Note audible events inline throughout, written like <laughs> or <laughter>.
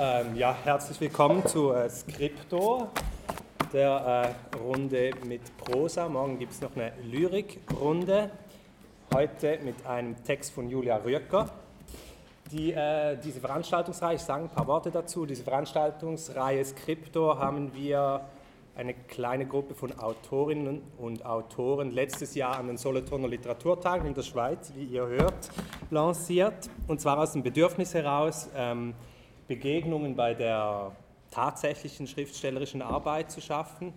Ähm, ja, herzlich willkommen zu äh, Skripto, der äh, Runde mit Prosa. Morgen gibt es noch eine Lyrikrunde. Heute mit einem Text von Julia Rücker. Die, äh, diese Veranstaltungsreihe, ich sage ein paar Worte dazu, diese Veranstaltungsreihe Skripto haben wir eine kleine Gruppe von Autorinnen und Autoren letztes Jahr an den Solothurner Literaturtagen in der Schweiz, wie ihr hört, lanciert. Und zwar aus dem Bedürfnis heraus, ähm, Begegnungen bei der tatsächlichen schriftstellerischen Arbeit zu schaffen.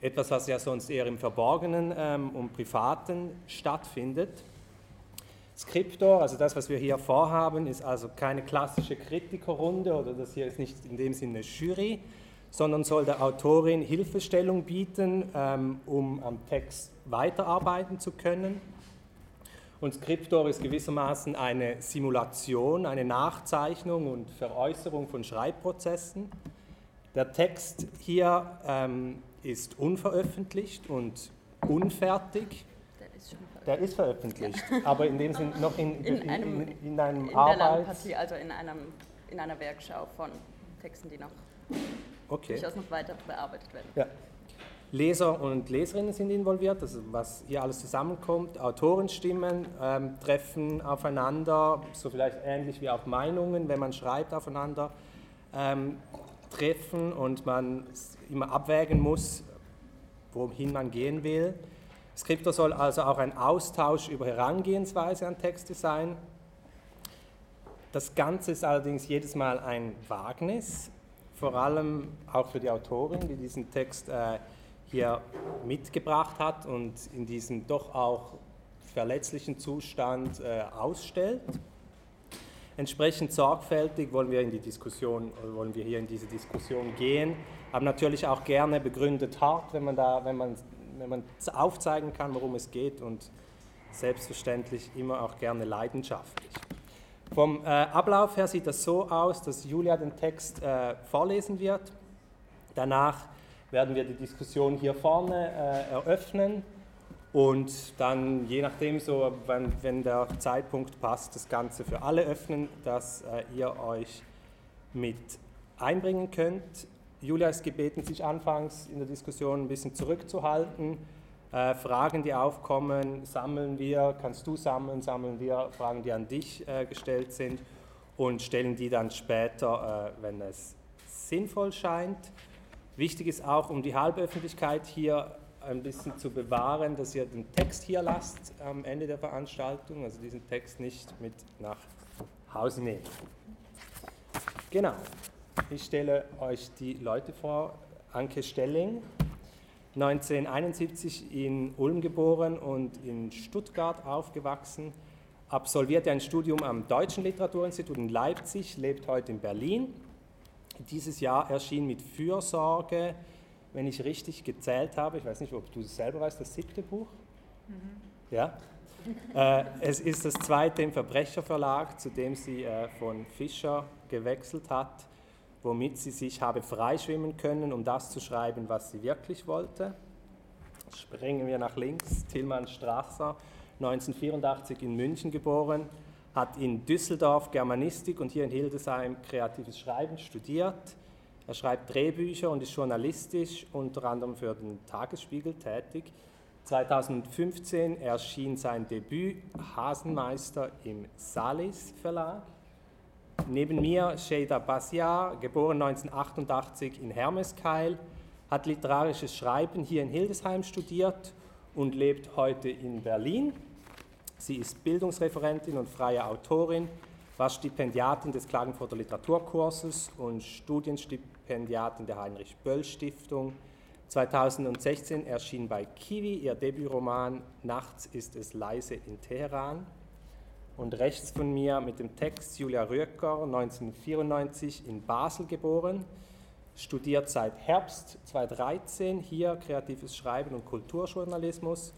Etwas, was ja sonst eher im Verborgenen ähm, und Privaten stattfindet. Skriptor, also das, was wir hier vorhaben, ist also keine klassische Kritikerrunde oder das hier ist nicht in dem Sinne Jury, sondern soll der Autorin Hilfestellung bieten, ähm, um am Text weiterarbeiten zu können. Und Scriptor ist gewissermaßen eine Simulation, eine Nachzeichnung und Veräußerung von Schreibprozessen. Der Text hier ähm, ist unveröffentlicht und unfertig. Der ist. Der ist veröffentlicht, ja. aber in dem Sinne noch in, in, in, einem, in, in einem in Arbeits... also in, einem, in einer Werkschau von Texten, die noch okay. durchaus noch weiter bearbeitet werden. Ja. Leser und Leserinnen sind involviert, also was hier alles zusammenkommt. Autorenstimmen ähm, treffen aufeinander, so vielleicht ähnlich wie auch Meinungen, wenn man schreibt, aufeinander ähm, treffen und man immer abwägen muss, wohin man gehen will. Skriptor soll also auch ein Austausch über Herangehensweise an Texte sein. Das Ganze ist allerdings jedes Mal ein Wagnis, vor allem auch für die Autorin, die diesen Text äh, hier mitgebracht hat und in diesem doch auch verletzlichen Zustand äh, ausstellt. Entsprechend sorgfältig wollen wir in die Diskussion, wollen wir hier in diese Diskussion gehen, aber natürlich auch gerne begründet hart, wenn man da, wenn man, wenn man aufzeigen kann, worum es geht und selbstverständlich immer auch gerne leidenschaftlich. Vom äh, Ablauf her sieht das so aus, dass Julia den Text äh, vorlesen wird. Danach werden wir die Diskussion hier vorne äh, eröffnen und dann je nachdem, so, wenn, wenn, der Zeitpunkt passt, das Ganze für alle öffnen, dass äh, ihr euch mit einbringen könnt. Julia ist gebeten, sich anfangs in der Diskussion ein bisschen zurückzuhalten äh, Fragen, die aufkommen, sammeln wir, kannst du sammeln, sammeln wir Fragen, die an dich äh, gestellt sind und stellen die dann später, äh, wenn es sinnvoll scheint. Wichtig ist auch, um die Halböffentlichkeit hier ein bisschen zu bewahren, dass ihr den Text hier lasst am Ende der Veranstaltung, also diesen Text nicht mit nach Hause nehmen. Genau, ich stelle euch die Leute vor. Anke Stelling, 1971 in Ulm geboren und in Stuttgart aufgewachsen, absolvierte ein Studium am Deutschen Literaturinstitut in Leipzig, lebt heute in Berlin. Dieses Jahr erschien mit Fürsorge, wenn ich richtig gezählt habe, ich weiß nicht, ob du es selber weißt, das siebte Buch. Mhm. Ja? äh, es ist das zweite im Verbrecherverlag, zu dem sie äh, von Fischer gewechselt hat womit sie sich habe freischwimmen können, um das zu schreiben, was sie wirklich wollte. Springen wir nach links. Tilman Strasser, 1984 in München geboren, hat in Düsseldorf Germanistik und hier in Hildesheim kreatives Schreiben studiert. Er schreibt Drehbücher und ist journalistisch unter anderem für den Tagesspiegel tätig. 2015 erschien sein Debüt Hasenmeister im Salis Verlag. Neben mir Sheida Basia, geboren 1988 in Hermeskeil, hat literarisches Schreiben hier in Hildesheim studiert und lebt heute in Berlin. Sie ist Bildungsreferentin und freie Autorin, war Stipendiatin des Klagenfurter Literaturkurses und Studienstipendiatin der Heinrich Böll Stiftung. 2016 erschien bei Kiwi ihr Debütroman Nachts ist es leise in Teheran und rechts von mir mit dem Text Julia Röcker, 1994 in Basel geboren, studiert seit Herbst 2013 hier kreatives Schreiben und Kulturjournalismus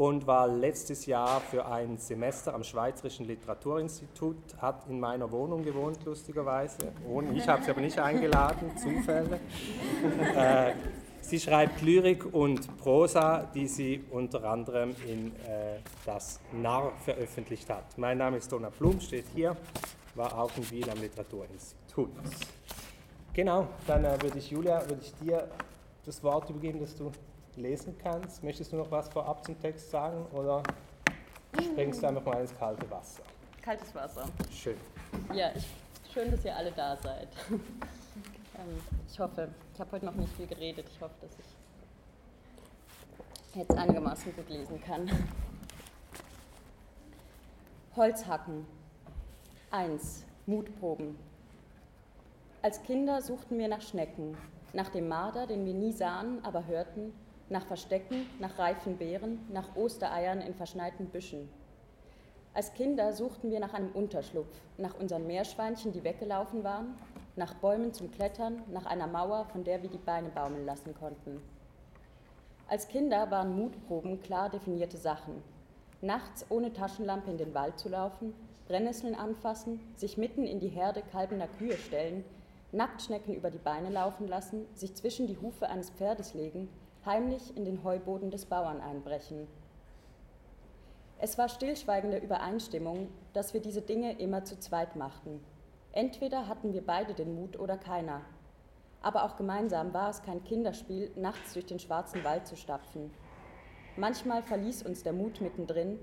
und war letztes Jahr für ein Semester am Schweizerischen Literaturinstitut, hat in meiner Wohnung gewohnt, lustigerweise. Ich habe sie aber nicht eingeladen, <laughs> Zufälle. Äh, Sie schreibt Lyrik und Prosa, die sie unter anderem in äh, Das Narr veröffentlicht hat. Mein Name ist Donna Blum, steht hier, war auch in Wien am Literaturinstitut. Genau, dann äh, würde ich Julia, würde ich dir das Wort übergeben, dass du lesen kannst. Möchtest du noch was vorab zum Text sagen oder springst du einfach mal ins kalte Wasser? Kaltes Wasser. Schön. Ja, ich, schön, dass ihr alle da seid. <laughs> Ähm, ich hoffe, ich habe heute noch nicht viel geredet. Ich hoffe, dass ich jetzt einigermaßen gut lesen kann. Holzhacken. 1. Mutproben. Als Kinder suchten wir nach Schnecken, nach dem Marder, den wir nie sahen, aber hörten, nach Verstecken, nach reifen Beeren, nach Ostereiern in verschneiten Büschen. Als Kinder suchten wir nach einem Unterschlupf, nach unseren Meerschweinchen, die weggelaufen waren, nach Bäumen zum Klettern, nach einer Mauer, von der wir die Beine baumeln lassen konnten. Als Kinder waren Mutproben klar definierte Sachen. Nachts ohne Taschenlampe in den Wald zu laufen, Brennnesseln anfassen, sich mitten in die Herde kalbender Kühe stellen, Nacktschnecken über die Beine laufen lassen, sich zwischen die Hufe eines Pferdes legen, heimlich in den Heuboden des Bauern einbrechen. Es war stillschweigende Übereinstimmung, dass wir diese Dinge immer zu zweit machten. Entweder hatten wir beide den Mut oder keiner. Aber auch gemeinsam war es kein Kinderspiel, nachts durch den schwarzen Wald zu stapfen. Manchmal verließ uns der Mut mittendrin,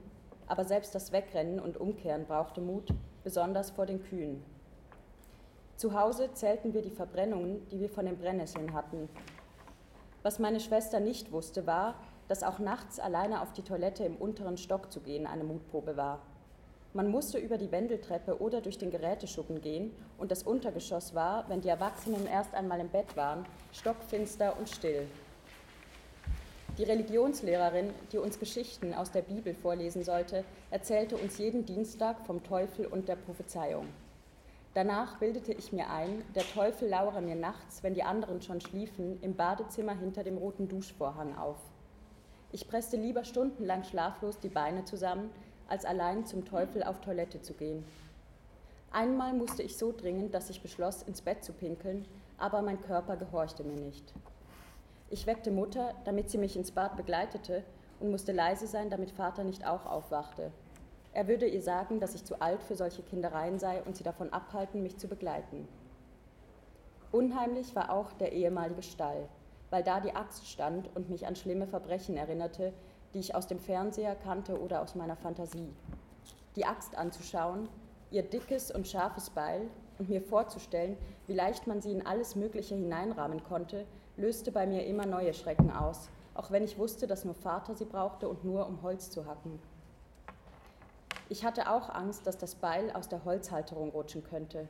aber selbst das Wegrennen und Umkehren brauchte Mut, besonders vor den Kühen. Zu Hause zählten wir die Verbrennungen, die wir von den Brennnesseln hatten. Was meine Schwester nicht wusste, war, dass auch nachts alleine auf die Toilette im unteren Stock zu gehen eine Mutprobe war. Man musste über die Wendeltreppe oder durch den Geräteschuppen gehen und das Untergeschoss war, wenn die Erwachsenen erst einmal im Bett waren, stockfinster und still. Die Religionslehrerin, die uns Geschichten aus der Bibel vorlesen sollte, erzählte uns jeden Dienstag vom Teufel und der Prophezeiung. Danach bildete ich mir ein, der Teufel lauere mir nachts, wenn die anderen schon schliefen, im Badezimmer hinter dem roten Duschvorhang auf. Ich presste lieber stundenlang schlaflos die Beine zusammen, als allein zum Teufel auf Toilette zu gehen. Einmal musste ich so dringend, dass ich beschloss, ins Bett zu pinkeln, aber mein Körper gehorchte mir nicht. Ich weckte Mutter, damit sie mich ins Bad begleitete und musste leise sein, damit Vater nicht auch aufwachte. Er würde ihr sagen, dass ich zu alt für solche Kindereien sei und sie davon abhalten, mich zu begleiten. Unheimlich war auch der ehemalige Stall, weil da die Axt stand und mich an schlimme Verbrechen erinnerte, die ich aus dem Fernseher kannte oder aus meiner Fantasie. Die Axt anzuschauen, ihr dickes und scharfes Beil und mir vorzustellen, wie leicht man sie in alles Mögliche hineinrahmen konnte, löste bei mir immer neue Schrecken aus, auch wenn ich wusste, dass nur Vater sie brauchte und nur um Holz zu hacken. Ich hatte auch Angst, dass das Beil aus der Holzhalterung rutschen könnte.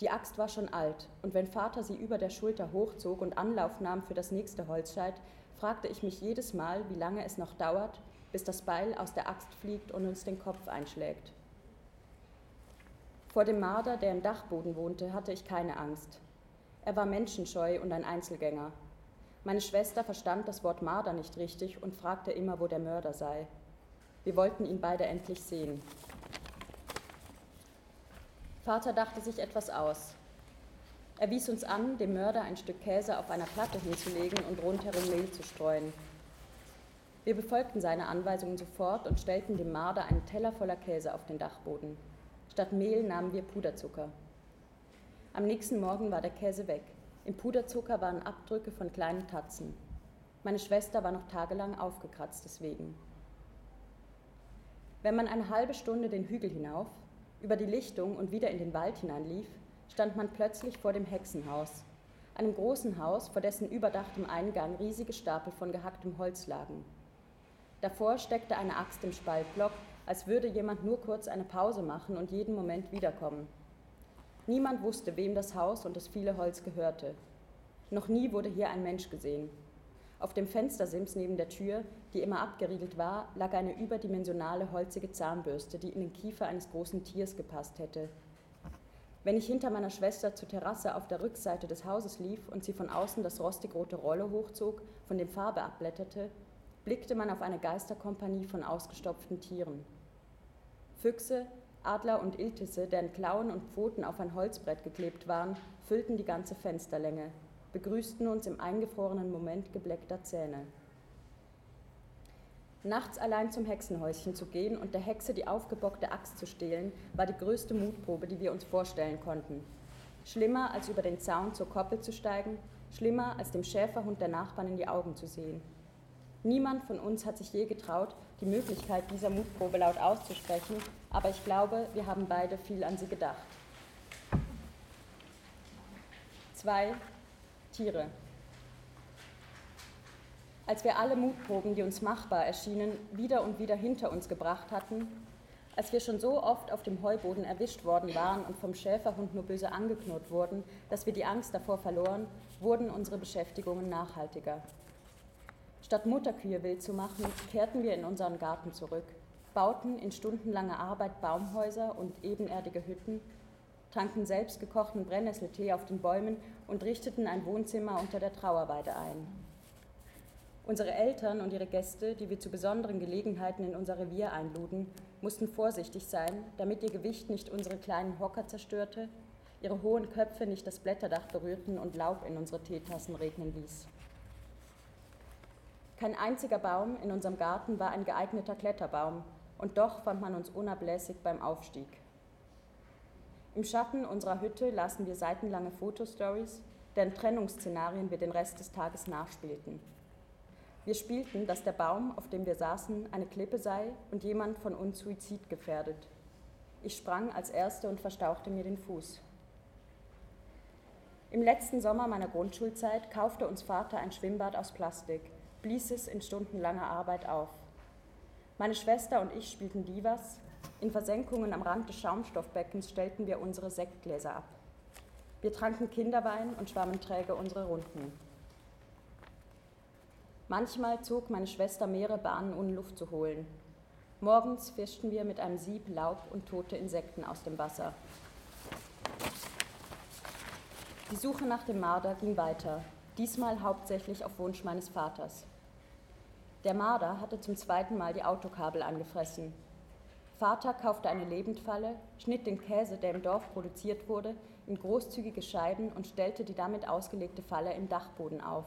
Die Axt war schon alt, und wenn Vater sie über der Schulter hochzog und Anlauf nahm für das nächste Holzscheit, fragte ich mich jedes Mal, wie lange es noch dauert, bis das Beil aus der Axt fliegt und uns den Kopf einschlägt. Vor dem Marder, der im Dachboden wohnte, hatte ich keine Angst. Er war menschenscheu und ein Einzelgänger. Meine Schwester verstand das Wort Marder nicht richtig und fragte immer, wo der Mörder sei. Wir wollten ihn beide endlich sehen. Vater dachte sich etwas aus. Er wies uns an, dem Mörder ein Stück Käse auf einer Platte hinzulegen und rundherum Mehl zu streuen. Wir befolgten seine Anweisungen sofort und stellten dem Marder einen Teller voller Käse auf den Dachboden. Statt Mehl nahmen wir Puderzucker. Am nächsten Morgen war der Käse weg. Im Puderzucker waren Abdrücke von kleinen Tatzen. Meine Schwester war noch tagelang aufgekratzt deswegen. Wenn man eine halbe Stunde den Hügel hinauf, über die Lichtung und wieder in den Wald hineinlief, stand man plötzlich vor dem Hexenhaus, einem großen Haus, vor dessen überdachtem Eingang riesige Stapel von gehacktem Holz lagen. Davor steckte eine Axt im Spaltblock, als würde jemand nur kurz eine Pause machen und jeden Moment wiederkommen. Niemand wusste, wem das Haus und das viele Holz gehörte. Noch nie wurde hier ein Mensch gesehen. Auf dem Fenstersims neben der Tür, die immer abgeriegelt war, lag eine überdimensionale holzige Zahnbürste, die in den Kiefer eines großen Tiers gepasst hätte. Wenn ich hinter meiner Schwester zur Terrasse auf der Rückseite des Hauses lief und sie von außen das rostigrote Rolle hochzog, von dem Farbe abblätterte, blickte man auf eine Geisterkompanie von ausgestopften Tieren. Füchse, Adler und Iltisse, deren Klauen und Pfoten auf ein Holzbrett geklebt waren, füllten die ganze Fensterlänge, begrüßten uns im eingefrorenen Moment gebleckter Zähne. Nachts allein zum Hexenhäuschen zu gehen und der Hexe die aufgebockte Axt zu stehlen, war die größte Mutprobe, die wir uns vorstellen konnten. schlimmer als über den Zaun zur Koppel zu steigen, schlimmer als dem Schäferhund der Nachbarn in die Augen zu sehen. Niemand von uns hat sich je getraut, die Möglichkeit dieser Mutprobe laut auszusprechen, aber ich glaube, wir haben beide viel an sie gedacht. Zwei Tiere. Als wir alle Mutproben, die uns machbar erschienen, wieder und wieder hinter uns gebracht hatten, als wir schon so oft auf dem Heuboden erwischt worden waren und vom Schäferhund nur böse angeknurrt wurden, dass wir die Angst davor verloren, wurden unsere Beschäftigungen nachhaltiger. Statt Mutterkühe wild zu machen, kehrten wir in unseren Garten zurück, bauten in stundenlanger Arbeit Baumhäuser und ebenerdige Hütten, tranken selbstgekochten Brennnesseltee auf den Bäumen und richteten ein Wohnzimmer unter der Trauerweide ein. Unsere Eltern und ihre Gäste, die wir zu besonderen Gelegenheiten in unser Revier einluden, mussten vorsichtig sein, damit ihr Gewicht nicht unsere kleinen Hocker zerstörte, ihre hohen Köpfe nicht das Blätterdach berührten und Laub in unsere Teetassen regnen ließ. Kein einziger Baum in unserem Garten war ein geeigneter Kletterbaum, und doch fand man uns unablässig beim Aufstieg. Im Schatten unserer Hütte lasen wir seitenlange Fotostories, deren Trennungsszenarien wir den Rest des Tages nachspielten. Wir spielten, dass der Baum, auf dem wir saßen, eine Klippe sei und jemand von uns Suizid gefährdet. Ich sprang als Erste und verstauchte mir den Fuß. Im letzten Sommer meiner Grundschulzeit kaufte uns Vater ein Schwimmbad aus Plastik, blies es in stundenlanger Arbeit auf. Meine Schwester und ich spielten Divas. In Versenkungen am Rand des Schaumstoffbeckens stellten wir unsere Sektgläser ab. Wir tranken Kinderwein und schwammen träge unsere Runden. Manchmal zog meine Schwester mehrere Bahnen, um Luft zu holen. Morgens fischten wir mit einem Sieb Laub und tote Insekten aus dem Wasser. Die Suche nach dem Marder ging weiter, diesmal hauptsächlich auf Wunsch meines Vaters. Der Marder hatte zum zweiten Mal die Autokabel angefressen. Vater kaufte eine Lebendfalle, schnitt den Käse, der im Dorf produziert wurde, in großzügige Scheiben und stellte die damit ausgelegte Falle im Dachboden auf.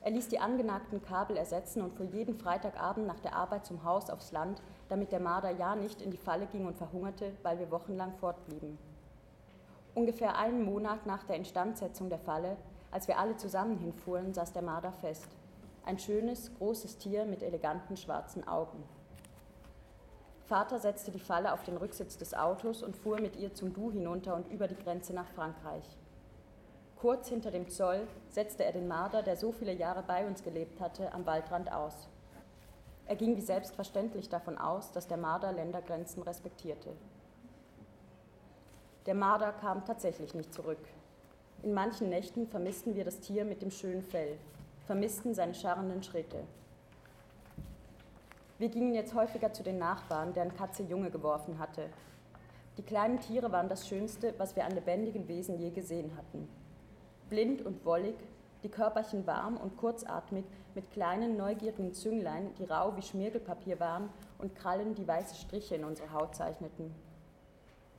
Er ließ die angenagten Kabel ersetzen und fuhr jeden Freitagabend nach der Arbeit zum Haus aufs Land, damit der Marder ja nicht in die Falle ging und verhungerte, weil wir wochenlang fortblieben. Ungefähr einen Monat nach der Instandsetzung der Falle, als wir alle zusammen hinfuhren, saß der Marder fest. Ein schönes, großes Tier mit eleganten schwarzen Augen. Vater setzte die Falle auf den Rücksitz des Autos und fuhr mit ihr zum Du hinunter und über die Grenze nach Frankreich. Kurz hinter dem Zoll setzte er den Marder, der so viele Jahre bei uns gelebt hatte, am Waldrand aus. Er ging wie selbstverständlich davon aus, dass der Marder Ländergrenzen respektierte. Der Marder kam tatsächlich nicht zurück. In manchen Nächten vermissten wir das Tier mit dem schönen Fell, vermissten seine scharrenden Schritte. Wir gingen jetzt häufiger zu den Nachbarn, deren Katze Junge geworfen hatte. Die kleinen Tiere waren das Schönste, was wir an lebendigen Wesen je gesehen hatten blind und wollig, die Körperchen warm und kurzatmig, mit kleinen neugierigen Zünglein, die rau wie Schmirgelpapier waren und Krallen, die weiße Striche in unsere Haut zeichneten.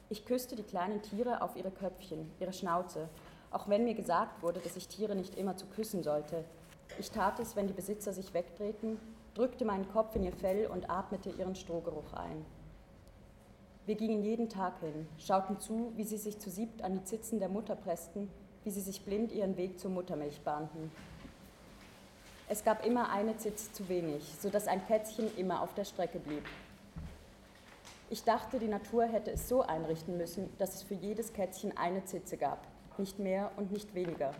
Ich küsste die kleinen Tiere auf ihre Köpfchen, ihre Schnauze, auch wenn mir gesagt wurde, dass ich Tiere nicht immer zu küssen sollte. Ich tat es, wenn die Besitzer sich wegdrehten, drückte meinen Kopf in ihr Fell und atmete ihren Strohgeruch ein. Wir gingen jeden Tag hin, schauten zu, wie sie sich zu siebt an die Zitzen der Mutter pressten wie sie sich blind ihren Weg zur Muttermilch bahnten. Es gab immer eine Zitze zu wenig, sodass ein Kätzchen immer auf der Strecke blieb. Ich dachte, die Natur hätte es so einrichten müssen, dass es für jedes Kätzchen eine Zitze gab, nicht mehr und nicht weniger.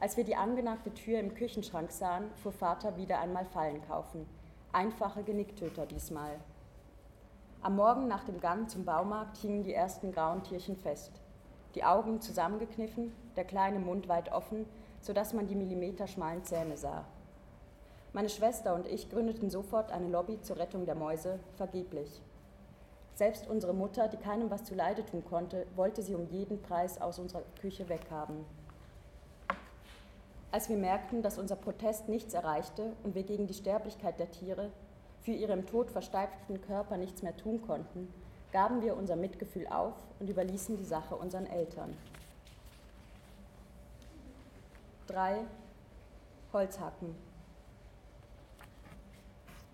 Als wir die angenagte Tür im Küchenschrank sahen, fuhr Vater wieder einmal Fallen kaufen. Einfache Genicktöter diesmal. Am Morgen nach dem Gang zum Baumarkt hingen die ersten grauen Tierchen fest die Augen zusammengekniffen, der kleine Mund weit offen, sodass man die millimeterschmalen Zähne sah. Meine Schwester und ich gründeten sofort eine Lobby zur Rettung der Mäuse, vergeblich. Selbst unsere Mutter, die keinem was zuleide tun konnte, wollte sie um jeden Preis aus unserer Küche weghaben. Als wir merkten, dass unser Protest nichts erreichte und wir gegen die Sterblichkeit der Tiere, für ihre im Tod versteiften Körper nichts mehr tun konnten, gaben wir unser Mitgefühl auf und überließen die Sache unseren Eltern. 3. Holzhacken.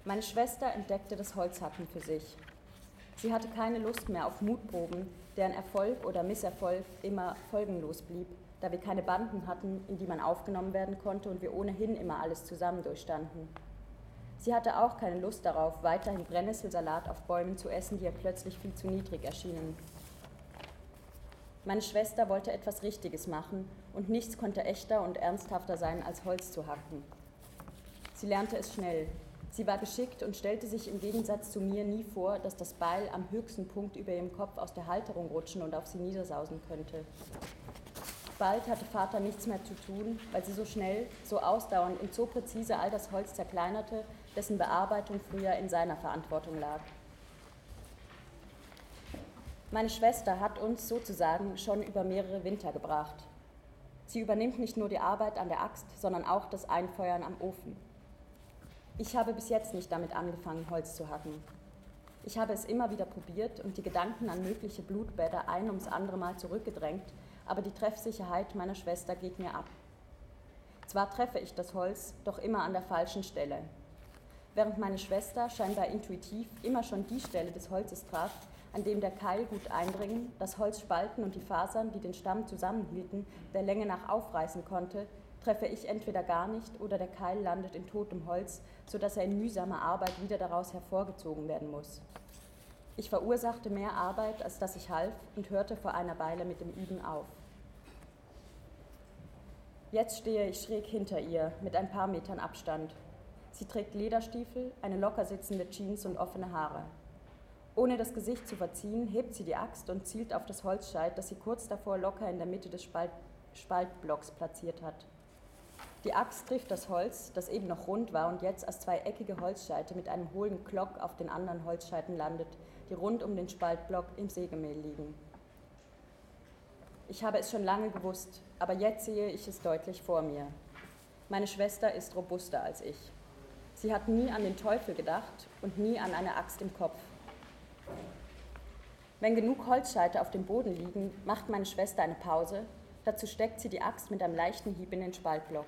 Meine Schwester entdeckte das Holzhacken für sich. Sie hatte keine Lust mehr auf Mutproben, deren Erfolg oder Misserfolg immer folgenlos blieb, da wir keine Banden hatten, in die man aufgenommen werden konnte und wir ohnehin immer alles zusammen durchstanden. Sie hatte auch keine Lust darauf, weiterhin Brennnesselsalat auf Bäumen zu essen, die ihr plötzlich viel zu niedrig erschienen. Meine Schwester wollte etwas Richtiges machen und nichts konnte echter und ernsthafter sein, als Holz zu hacken. Sie lernte es schnell. Sie war geschickt und stellte sich im Gegensatz zu mir nie vor, dass das Beil am höchsten Punkt über ihrem Kopf aus der Halterung rutschen und auf sie niedersausen könnte. Bald hatte Vater nichts mehr zu tun, weil sie so schnell, so ausdauernd und so präzise all das Holz zerkleinerte, dessen Bearbeitung früher in seiner Verantwortung lag. Meine Schwester hat uns sozusagen schon über mehrere Winter gebracht. Sie übernimmt nicht nur die Arbeit an der Axt, sondern auch das Einfeuern am Ofen. Ich habe bis jetzt nicht damit angefangen, Holz zu hacken. Ich habe es immer wieder probiert und die Gedanken an mögliche Blutbäder ein ums andere Mal zurückgedrängt, aber die Treffsicherheit meiner Schwester geht mir ab. Zwar treffe ich das Holz, doch immer an der falschen Stelle. Während meine Schwester scheinbar intuitiv immer schon die Stelle des Holzes traf, an dem der Keil gut eindringen, das Holz spalten und die Fasern, die den Stamm zusammenhielten, der Länge nach aufreißen konnte, treffe ich entweder gar nicht oder der Keil landet in totem Holz, sodass er in mühsamer Arbeit wieder daraus hervorgezogen werden muss. Ich verursachte mehr Arbeit, als dass ich half und hörte vor einer Weile mit dem Üben auf. Jetzt stehe ich schräg hinter ihr, mit ein paar Metern Abstand. Sie trägt Lederstiefel, eine locker sitzende Jeans und offene Haare. Ohne das Gesicht zu verziehen, hebt sie die Axt und zielt auf das Holzscheit, das sie kurz davor locker in der Mitte des Spalt Spaltblocks platziert hat. Die Axt trifft das Holz, das eben noch rund war und jetzt als zwei eckige Holzscheite mit einem hohlen Klock auf den anderen Holzscheiten landet, die rund um den Spaltblock im Sägemehl liegen. Ich habe es schon lange gewusst, aber jetzt sehe ich es deutlich vor mir. Meine Schwester ist robuster als ich. Sie hat nie an den Teufel gedacht und nie an eine Axt im Kopf. Wenn genug Holzscheite auf dem Boden liegen, macht meine Schwester eine Pause. Dazu steckt sie die Axt mit einem leichten Hieb in den Spaltblock.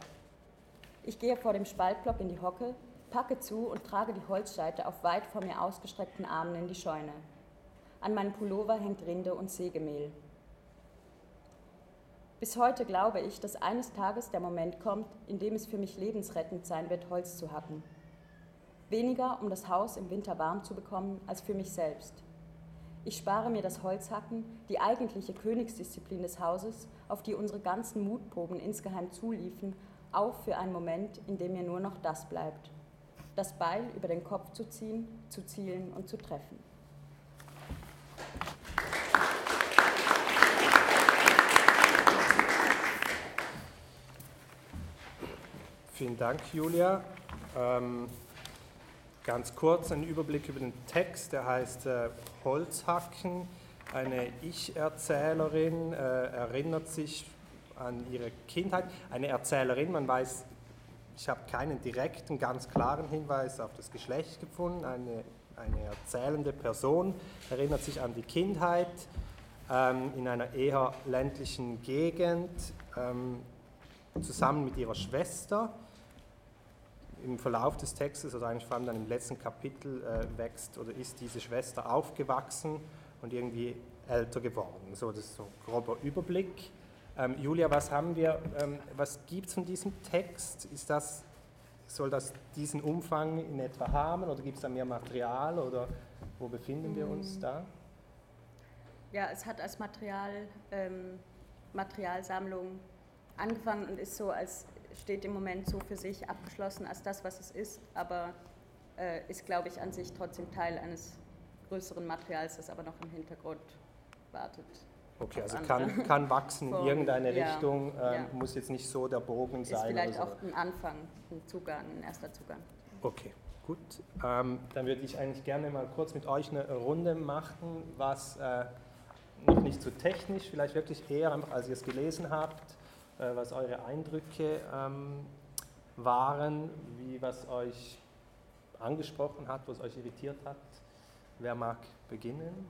Ich gehe vor dem Spaltblock in die Hocke, packe zu und trage die Holzscheite auf weit vor mir ausgestreckten Armen in die Scheune. An meinem Pullover hängt Rinde und Sägemehl. Bis heute glaube ich, dass eines Tages der Moment kommt, in dem es für mich lebensrettend sein wird, Holz zu hacken. Weniger, um das Haus im Winter warm zu bekommen, als für mich selbst. Ich spare mir das Holzhacken, die eigentliche Königsdisziplin des Hauses, auf die unsere ganzen Mutproben insgeheim zuliefen, auf für einen Moment, in dem mir nur noch das bleibt. Das Beil über den Kopf zu ziehen, zu zielen und zu treffen. Vielen Dank, Julia. Ähm Ganz kurz ein Überblick über den Text, der heißt äh, Holzhacken. Eine Ich-Erzählerin äh, erinnert sich an ihre Kindheit. Eine Erzählerin, man weiß, ich habe keinen direkten, ganz klaren Hinweis auf das Geschlecht gefunden. Eine, eine erzählende Person erinnert sich an die Kindheit ähm, in einer eher ländlichen Gegend ähm, zusammen mit ihrer Schwester im Verlauf des Textes, also eigentlich vor allem dann im letzten Kapitel, äh, wächst oder ist diese Schwester aufgewachsen und irgendwie älter geworden. So, das ist so ein grober Überblick. Ähm, Julia, was haben wir, ähm, was gibt es von diesem Text? Ist das, soll das diesen Umfang in etwa haben oder gibt es da mehr Material oder wo befinden wir uns mm. da? Ja, es hat als Material, ähm, Materialsammlung angefangen und ist so als steht im Moment so für sich abgeschlossen als das, was es ist, aber äh, ist, glaube ich, an sich trotzdem Teil eines größeren Materials, das aber noch im Hintergrund wartet. Okay, also kann, kann wachsen in <laughs> irgendeine ja, Richtung, äh, ja. muss jetzt nicht so der Bogen sein. Ist vielleicht so. auch ein Anfang, ein Zugang, ein erster Zugang. Okay, gut. Ähm, dann würde ich eigentlich gerne mal kurz mit euch eine Runde machen, was äh, noch nicht so technisch, vielleicht wirklich eher einfach, als ihr es gelesen habt, äh, was eure Eindrücke ähm, waren, wie was euch angesprochen hat, was euch irritiert hat. Wer mag beginnen?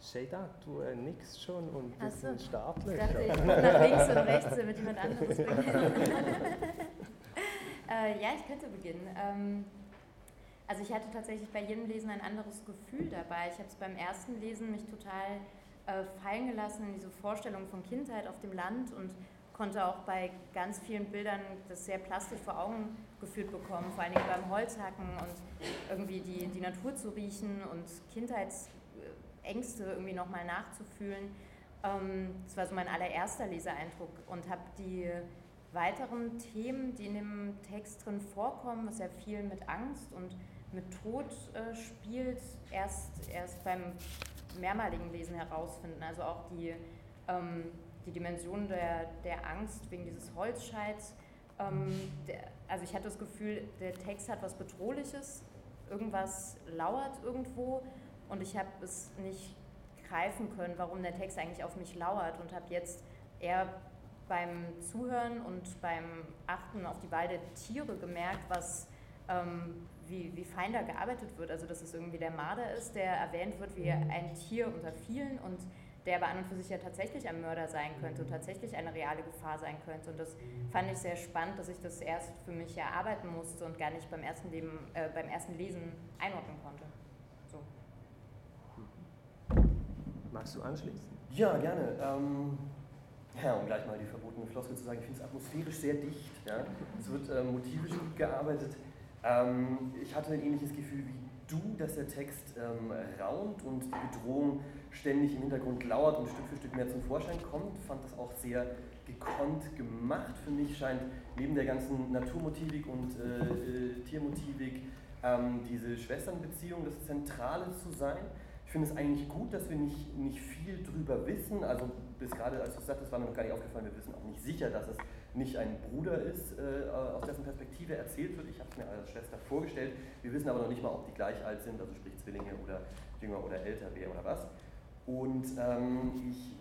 Shada, du äh, nix schon und bist so. ein Startlöcher. Ich dachte, ich nach links und rechts, damit jemand anderes beginnt. <laughs> äh, ja, ich könnte beginnen. Ähm, Also ich hatte tatsächlich bei jedem Lesen ein anderes Gefühl dabei. Ich habe es beim ersten Lesen mich total äh, fallen gelassen in diese Vorstellung von Kindheit auf dem Land und konnte auch bei ganz vielen Bildern das sehr plastisch vor Augen geführt bekommen, vor allen Dingen beim Holzhacken und irgendwie die, die Natur zu riechen und Kindheitsängste irgendwie nochmal nachzufühlen. Ähm, das war so mein allererster Leseeindruck und habe die weiteren Themen, die in dem Text drin vorkommen, was ja viel mit Angst und mit Tod äh, spielt, erst, erst beim mehrmaligen Lesen herausfinden. Also auch die, ähm, die Dimension der, der Angst wegen dieses Holzscheids. Ähm, der, also ich hatte das Gefühl, der Text hat was Bedrohliches, irgendwas lauert irgendwo und ich habe es nicht greifen können, warum der Text eigentlich auf mich lauert und habe jetzt eher beim Zuhören und beim Achten auf die Wahl der Tiere gemerkt, was, ähm, wie, wie fein da gearbeitet wird. Also dass es irgendwie der Marder ist, der erwähnt wird wie ein Tier unter vielen und der aber an und für sich ja tatsächlich ein Mörder sein könnte und tatsächlich eine reale Gefahr sein könnte. Und das fand ich sehr spannend, dass ich das erst für mich erarbeiten musste und gar nicht beim ersten, Leben, äh, beim ersten Lesen einordnen konnte. So. Magst du anschließen? Ja, gerne. Ähm, ja, um gleich mal die verbotene Floskel zu sagen, ich finde es atmosphärisch sehr dicht. Ja? Es wird ähm, motivisch gut gearbeitet. Ähm, ich hatte ein ähnliches Gefühl wie du, dass der Text ähm, raunt und die Bedrohung ständig im Hintergrund lauert und Stück für Stück mehr zum Vorschein kommt. Fand das auch sehr gekonnt gemacht. Für mich scheint neben der ganzen Naturmotivik und äh, äh, Tiermotivik ähm, diese Schwesternbeziehung das Zentrale zu sein finde es eigentlich gut, dass wir nicht, nicht viel drüber wissen. Also bis gerade, als du es sagtest, war mir noch gar nicht aufgefallen, wir wissen auch nicht sicher, dass es nicht ein Bruder ist, äh, aus dessen Perspektive erzählt wird. Ich habe es mir als Schwester vorgestellt. Wir wissen aber noch nicht mal, ob die gleich alt sind, also sprich Zwillinge oder jünger oder älter, wer oder was. Und ähm, ich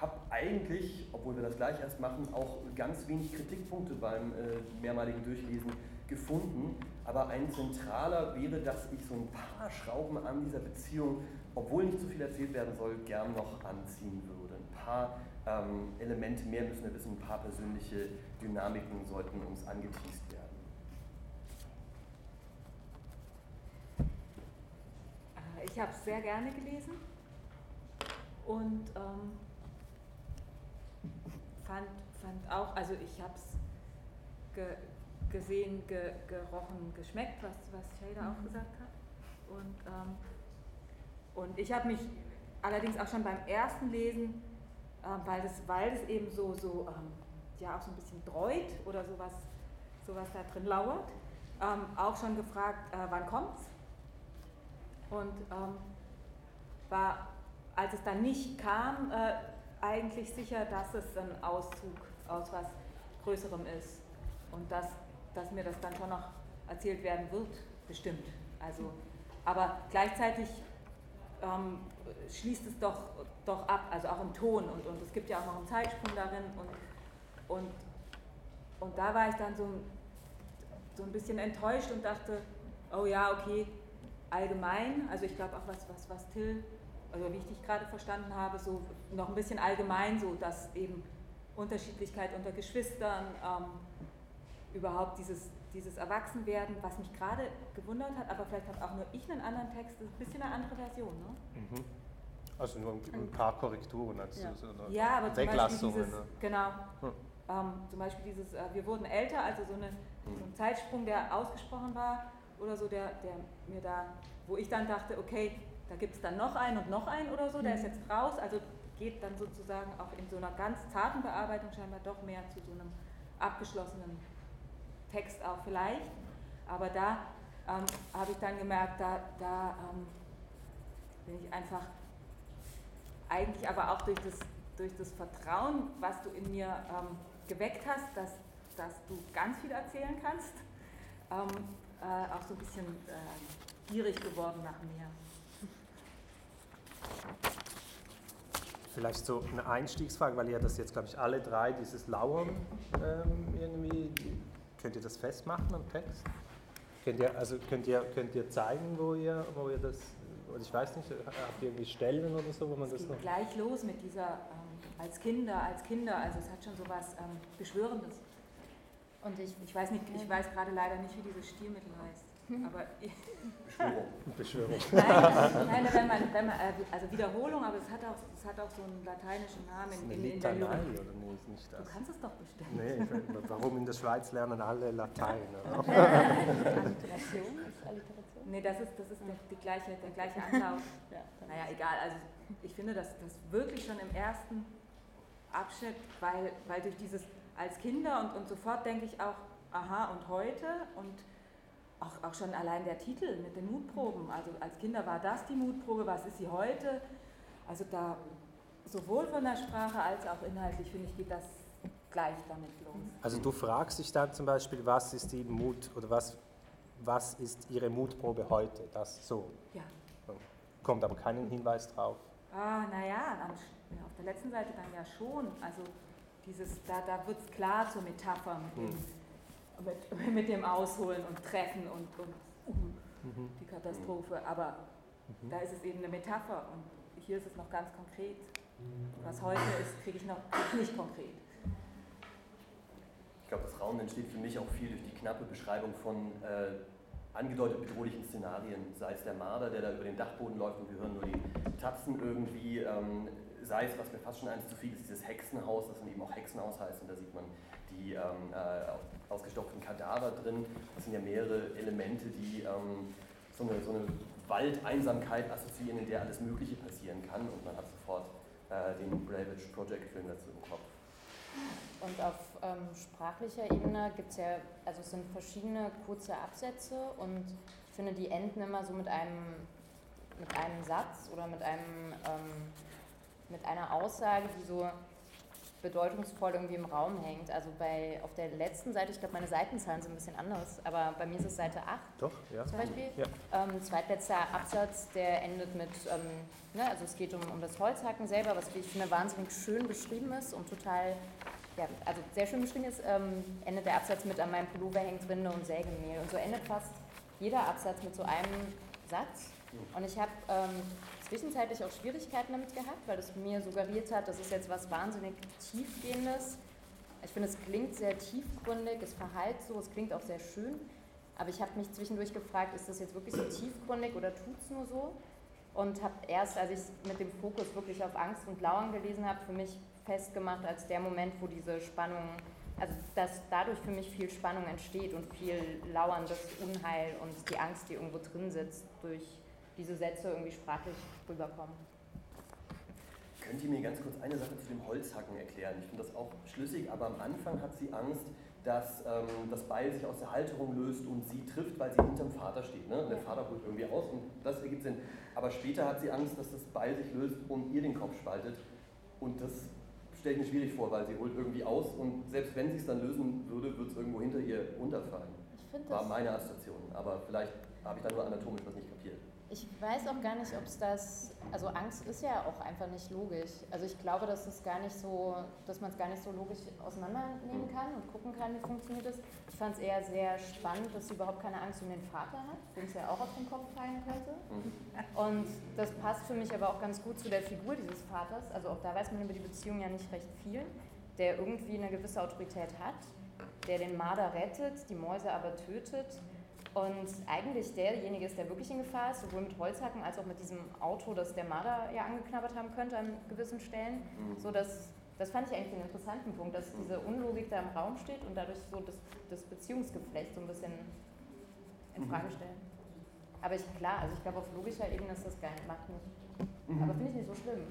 habe eigentlich, obwohl wir das gleich erst machen, auch ganz wenig Kritikpunkte beim äh, mehrmaligen Durchlesen gefunden. Aber ein zentraler wäre, dass ich so ein paar Schrauben an dieser Beziehung, obwohl nicht zu viel erzählt werden soll, gern noch anziehen würde. Ein paar ähm, Elemente mehr müssen wir wissen, ein paar persönliche Dynamiken sollten uns angeteased werden. Äh, ich habe es sehr gerne gelesen und ähm, fand, fand auch, also ich habe es ge, gesehen, ge, gerochen, geschmeckt, was, was Shader mhm. auch gesagt hat. Und, ähm, und ich habe mich allerdings auch schon beim ersten Lesen, äh, weil, das, weil das eben so, so ähm, ja auch so ein bisschen dreut oder sowas, sowas da drin lauert, ähm, auch schon gefragt, äh, wann kommt's? Und ähm, war, als es dann nicht kam, äh, eigentlich sicher, dass es ein Auszug aus was Größerem ist und dass dass mir das dann schon noch erzählt werden wird, bestimmt. Also, aber gleichzeitig ähm, schließt es doch, doch ab, also auch im Ton und, und es gibt ja auch noch einen Zeitsprung darin und, und, und da war ich dann so, so ein bisschen enttäuscht und dachte, oh ja, okay, allgemein, also ich glaube auch was, was, was Till, also wie ich dich gerade verstanden habe, so noch ein bisschen allgemein so, dass eben Unterschiedlichkeit unter Geschwistern, ähm, überhaupt dieses, dieses Erwachsenwerden, was mich gerade gewundert hat, aber vielleicht habe auch nur ich einen anderen Text, das ist ein bisschen eine andere Version. Ne? Mhm. Also nur ein, paar Korrekturen, also ja. so ja, aber zum Beispiel dieses, ne? genau, hm. ähm, zum Beispiel dieses, äh, wir wurden älter, also so, eine, hm. so, ein Zeitsprung, der ausgesprochen war oder so, der, der mir da, wo ich dann dachte, okay, da gibt es dann noch einen und noch einen oder so, der ist mhm. jetzt raus, also geht dann sozusagen auch in so einer ganz zarten Bearbeitung scheinbar doch mehr zu so einem abgeschlossenen Text auch vielleicht. Aber da ähm, habe ich dann gemerkt, da, da ähm, bin ich einfach eigentlich aber auch durch das, durch das Vertrauen, was du in mir ähm, geweckt hast, dass, dass du ganz viel erzählen kannst, ähm, äh, auch so ein bisschen äh, gierig geworden nach mir. Vielleicht so eine Einstiegsfrage, weil ihr das jetzt, glaube ich, alle drei, dieses Lauern ähm, irgendwie Könnt ihr das festmachen am Text? Könnt ihr, also könnt ihr, könnt ihr zeigen, wo ihr, wo ihr das, oder ich weiß nicht, habt ihr irgendwie Stellen oder so, wo man es das geht noch... gleich los mit dieser, ähm, als Kinder, als Kinder, also es hat schon so was ähm, Beschwörendes. Und ich, ich weiß nicht, ich weiß gerade leider nicht, wie dieses Stilmittel heißt. Aber <laughs> Beschwörung. Beschwörung. <laughs> nein, nein wenn man, wenn man, äh, also Wiederholung, aber es hat auch, es hat auch so einen lateinischen Namen Eine in, in, der Litanei, oder nee, ist nicht Du das? kannst es doch bestimmt. Nee, warum in der Schweiz lernen alle Latein? <laughs> Alliteration? Ist Alliteration? Nee, das ist, das ist der, die gleiche, der gleiche Anlauf. Ja, dann Naja, egal. Also ich finde das, das wirklich schon im ersten Abschnitt, weil, weil durch dieses als Kinder und, und sofort denke ich auch, aha, und heute und auch, auch schon allein der Titel mit den Mutproben. Also als Kinder war das die Mutprobe, was ist sie heute? Also da sowohl von der Sprache als auch inhaltlich, finde ich, geht das gleich damit los. Also du fragst dich dann zum Beispiel, was ist die Mut oder was, was ist Ihre Mutprobe heute? Das so. Ja. Kommt aber keinen Hinweis drauf. Ah, naja, ja, auf der letzten Seite dann ja schon. Also dieses, da, da wird es klar zur Metapher mit dem, mit, <laughs> mit dem Ausholen und Treffen und, und Mhm. die Katastrophe. Aber da ist es eben eine Metapher und hier ist es noch ganz konkret. Was heute ist, kriege ich noch krieg ich nicht konkret. Ich glaube, das Raum entsteht für mich auch viel durch die knappe Beschreibung von äh, angedeutet bedrohlichen Szenarien. Sei es der Marder, der da über den Dachboden läuft und wir hören nur die Tapsen irgendwie. Ähm, sei es, was mir fast schon eins zu viel ist, dieses Hexenhaus, das dann eben auch Hexenhaus heißt. Und da sieht man die ähm, äh, ausgestopften Kadaver drin. Das sind ja mehrere Elemente, die ähm, so, eine, so eine Waldeinsamkeit assoziieren, in der alles Mögliche passieren kann. Und man hat sofort äh, den Bravage Project Film dazu im Kopf. Und auf ähm, sprachlicher Ebene gibt es ja, also es sind verschiedene kurze Absätze und ich finde, die enden immer so mit einem, mit einem Satz oder mit einem, ähm, mit einer Aussage, die so bedeutungsvoll irgendwie im Raum hängt. Also bei, auf der letzten Seite, ich glaube, meine Seitenzahlen sind ein bisschen anders, aber bei mir ist es Seite 8 Doch, ja. zum Beispiel. Ja. Ähm, zweitletzter Absatz, der endet mit, ähm, ne, also es geht um, um das Holzhacken selber, was ich finde wahnsinnig schön beschrieben ist und total, ja, also sehr schön beschrieben ist, ähm, endet der Absatz mit an meinem Pullover hängt Rinde und Sägemehl. Und so endet fast jeder Absatz mit so einem Satz. Und ich habe ähm, zwischenzeitlich auch Schwierigkeiten damit gehabt, weil es mir suggeriert hat, das ist jetzt was wahnsinnig Tiefgehendes. Ich finde, es klingt sehr tiefgründig, es verhallt so, es klingt auch sehr schön. Aber ich habe mich zwischendurch gefragt, ist das jetzt wirklich so tiefgründig oder tut es nur so? Und habe erst, als ich es mit dem Fokus wirklich auf Angst und Lauern gelesen habe, für mich festgemacht als der Moment, wo diese Spannung, also dass dadurch für mich viel Spannung entsteht und viel lauerndes Unheil und die Angst, die irgendwo drin sitzt, durch diese Sätze irgendwie sprachlich rüberkommen. Könnt ihr mir ganz kurz eine Sache zu dem Holzhacken erklären? Ich finde das auch schlüssig, aber am Anfang hat sie Angst, dass ähm, das Beil sich aus der Halterung löst und sie trifft, weil sie hinterm Vater steht. Ne? Und der Vater holt irgendwie aus und das ergibt Sinn. Aber später hat sie Angst, dass das Beil sich löst und ihr den Kopf spaltet. Und das stelle ich mir schwierig vor, weil sie holt irgendwie aus und selbst wenn sie es dann lösen würde, würde es irgendwo hinter ihr runterfallen. Ich finde War meine Assoziation. Aber vielleicht habe ich da nur anatomisch was nicht. Ich weiß auch gar nicht, ob es das, also Angst ist ja auch einfach nicht logisch. Also ich glaube, dass es gar nicht so, dass man es gar nicht so logisch auseinandernehmen kann und gucken kann, wie funktioniert das. Ich fand es eher sehr spannend, dass sie überhaupt keine Angst um den Vater hat, dem es ja auch auf den Kopf fallen könnte. Und das passt für mich aber auch ganz gut zu der Figur dieses Vaters. Also auch da weiß man über die Beziehung ja nicht recht viel, der irgendwie eine gewisse Autorität hat, der den Marder rettet, die Mäuse aber tötet und eigentlich derjenige ist, der wirklich in Gefahr ist, sowohl mit Holzhacken als auch mit diesem Auto, das der Marder ja angeknabbert haben könnte an gewissen Stellen. So dass, das fand ich eigentlich einen interessanten Punkt, dass diese Unlogik da im Raum steht und dadurch so das, das Beziehungsgeflecht so ein bisschen in Frage stellen. Aber ich, klar, also ich glaube, auf logischer Ebene ist das gar nicht, macht nicht. Aber finde ich nicht so schlimm.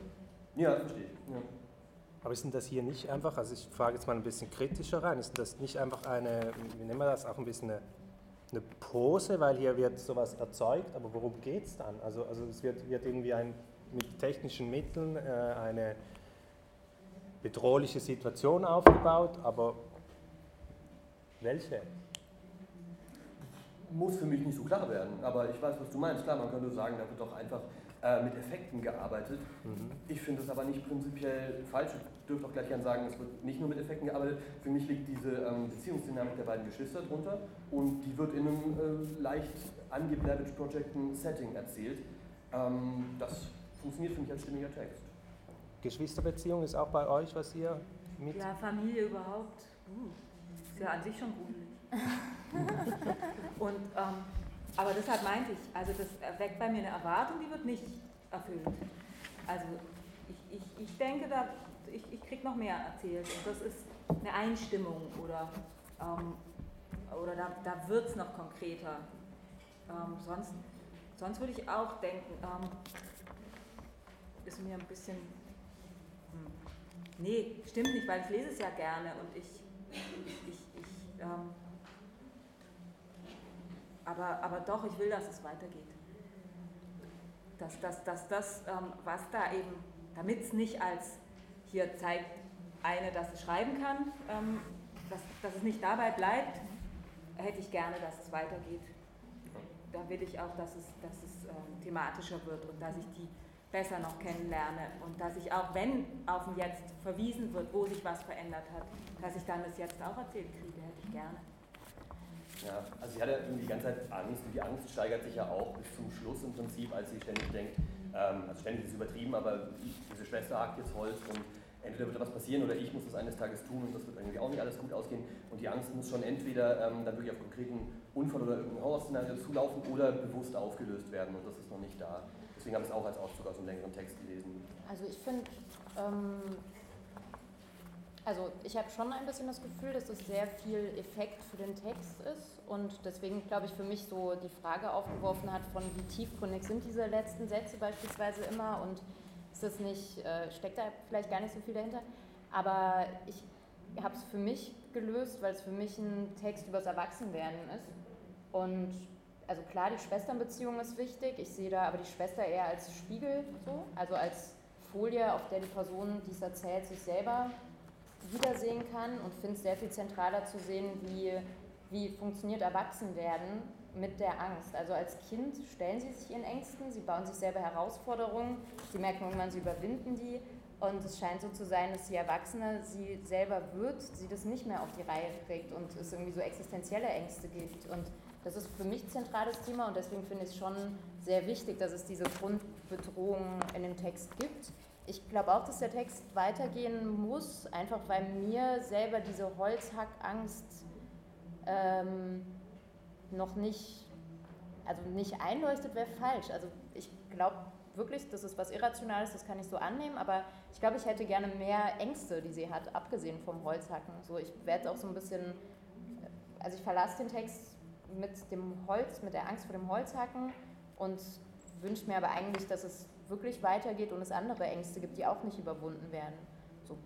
Ja, verstehe ich. Ja. Aber ist denn das hier nicht einfach, also ich frage jetzt mal ein bisschen kritischer rein, ist das nicht einfach eine, wie nennen wir das, auch ein bisschen eine, eine Pose, weil hier wird sowas erzeugt, aber worum geht es dann? Also, also es wird, wird irgendwie ein, mit technischen Mitteln äh, eine bedrohliche Situation aufgebaut, aber welche? Muss für mich nicht so klar werden, aber ich weiß, was du meinst. Klar, man könnte sagen, da wird doch einfach äh, mit Effekten gearbeitet. Mhm. Ich finde das aber nicht prinzipiell falsch. Ich dürfte auch gleich gerne sagen, es wird nicht nur mit Effekten gearbeitet. Für mich liegt diese ähm, Beziehungsdynamik der beiden Geschwister drunter und die wird in einem äh, leicht angeblavage projecten Setting erzählt. Ähm, das funktioniert für mich als stimmiger Text. Geschwisterbeziehung ist auch bei euch, was ihr mit... Ja, Familie überhaupt. Uh, ist ja an sich schon gruselig. <laughs> Und ähm, aber deshalb meinte ich, also das weckt bei mir eine Erwartung, die wird nicht erfüllt. Also ich, ich, ich denke, da, ich, ich kriege noch mehr erzählt und das ist eine Einstimmung oder, ähm, oder da, da wird es noch konkreter. Ähm, sonst, sonst würde ich auch denken, ähm, ist mir ein bisschen, hm, nee, stimmt nicht, weil ich lese es ja gerne und ich, ich, ich ähm, aber, aber doch, ich will, dass es weitergeht. Dass, dass, dass das, ähm, was da eben, damit es nicht als hier zeigt eine, dass es schreiben kann, ähm, dass, dass es nicht dabei bleibt, hätte ich gerne, dass es weitergeht. Da will ich auch, dass es, dass es ähm, thematischer wird und dass ich die besser noch kennenlerne und dass ich auch, wenn auf ein Jetzt verwiesen wird, wo sich was verändert hat, dass ich dann das Jetzt auch erzählt kriege, hätte ich gerne. Ja, also sie hat ja irgendwie die ganze Zeit Angst und die Angst steigert sich ja auch bis zum Schluss im Prinzip, als sie ständig denkt, ähm, also ständig ist es übertrieben, aber diese Schwester hakt jetzt Holz und entweder wird da was passieren oder ich muss das eines Tages tun und das wird irgendwie auch nicht alles gut ausgehen und die Angst muss schon entweder ähm, dann wirklich auf konkreten Unfall oder irgendein Horrorszenario zulaufen oder bewusst aufgelöst werden und das ist noch nicht da. Deswegen habe ich es auch als Auszug aus einem längeren Text gelesen. Also ich finde, ähm, also ich habe schon ein bisschen das Gefühl, dass das sehr viel Effekt für den Text ist und deswegen glaube ich für mich so die Frage aufgeworfen hat von wie tiefgründig sind diese letzten Sätze beispielsweise immer und ist das nicht, äh, steckt da vielleicht gar nicht so viel dahinter, aber ich habe es für mich gelöst, weil es für mich ein Text übers Erwachsenwerden ist und also klar, die Schwesternbeziehung ist wichtig, ich sehe da aber die Schwester eher als Spiegel so, also als Folie, auf der die Person, die es erzählt, sich selber wiedersehen kann und finde es sehr viel zentraler zu sehen, wie, wie funktioniert Erwachsenwerden mit der Angst. Also als Kind stellen sie sich ihren Ängsten, sie bauen sich selber Herausforderungen, sie merken irgendwann, sie überwinden die und es scheint so zu sein, dass die Erwachsene sie selber wird, sie das nicht mehr auf die Reihe kriegt und es irgendwie so existenzielle Ängste gibt. Und das ist für mich ein zentrales Thema und deswegen finde ich es schon sehr wichtig, dass es diese Grundbedrohung in dem Text gibt ich glaube auch, dass der Text weitergehen muss, einfach weil mir selber diese Holzhackangst ähm, noch nicht, also nicht einleuchtet, wäre falsch. Also ich glaube wirklich, das ist was Irrationales, das kann ich so annehmen, aber ich glaube, ich hätte gerne mehr Ängste, die sie hat, abgesehen vom Holzhacken. So, ich werde auch so ein bisschen, also ich verlasse den Text mit dem Holz, mit der Angst vor dem Holzhacken und wünsche mir aber eigentlich, dass es wirklich weitergeht und es andere Ängste gibt, die auch nicht überwunden werden. So.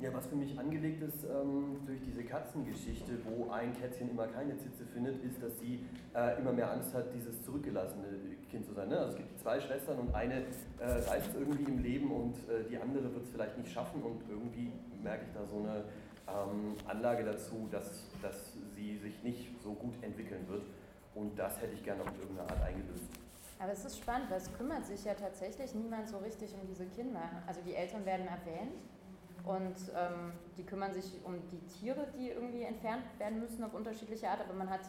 Ja, was für mich angelegt ist ähm, durch diese Katzengeschichte, wo ein Kätzchen immer keine Zitze findet, ist, dass sie äh, immer mehr Angst hat, dieses zurückgelassene Kind zu sein. Ne? Also es gibt zwei Schwestern und eine äh, reißt es irgendwie im Leben und äh, die andere wird es vielleicht nicht schaffen und irgendwie merke ich da so eine ähm, Anlage dazu, dass, dass sie sich nicht so gut entwickeln wird und das hätte ich gerne auf irgendeine Art eingelöst. Aber es ist spannend, weil es kümmert sich ja tatsächlich niemand so richtig um diese Kinder. Also die Eltern werden erwähnt und ähm, die kümmern sich um die Tiere, die irgendwie entfernt werden müssen auf unterschiedliche Art. Aber man hat,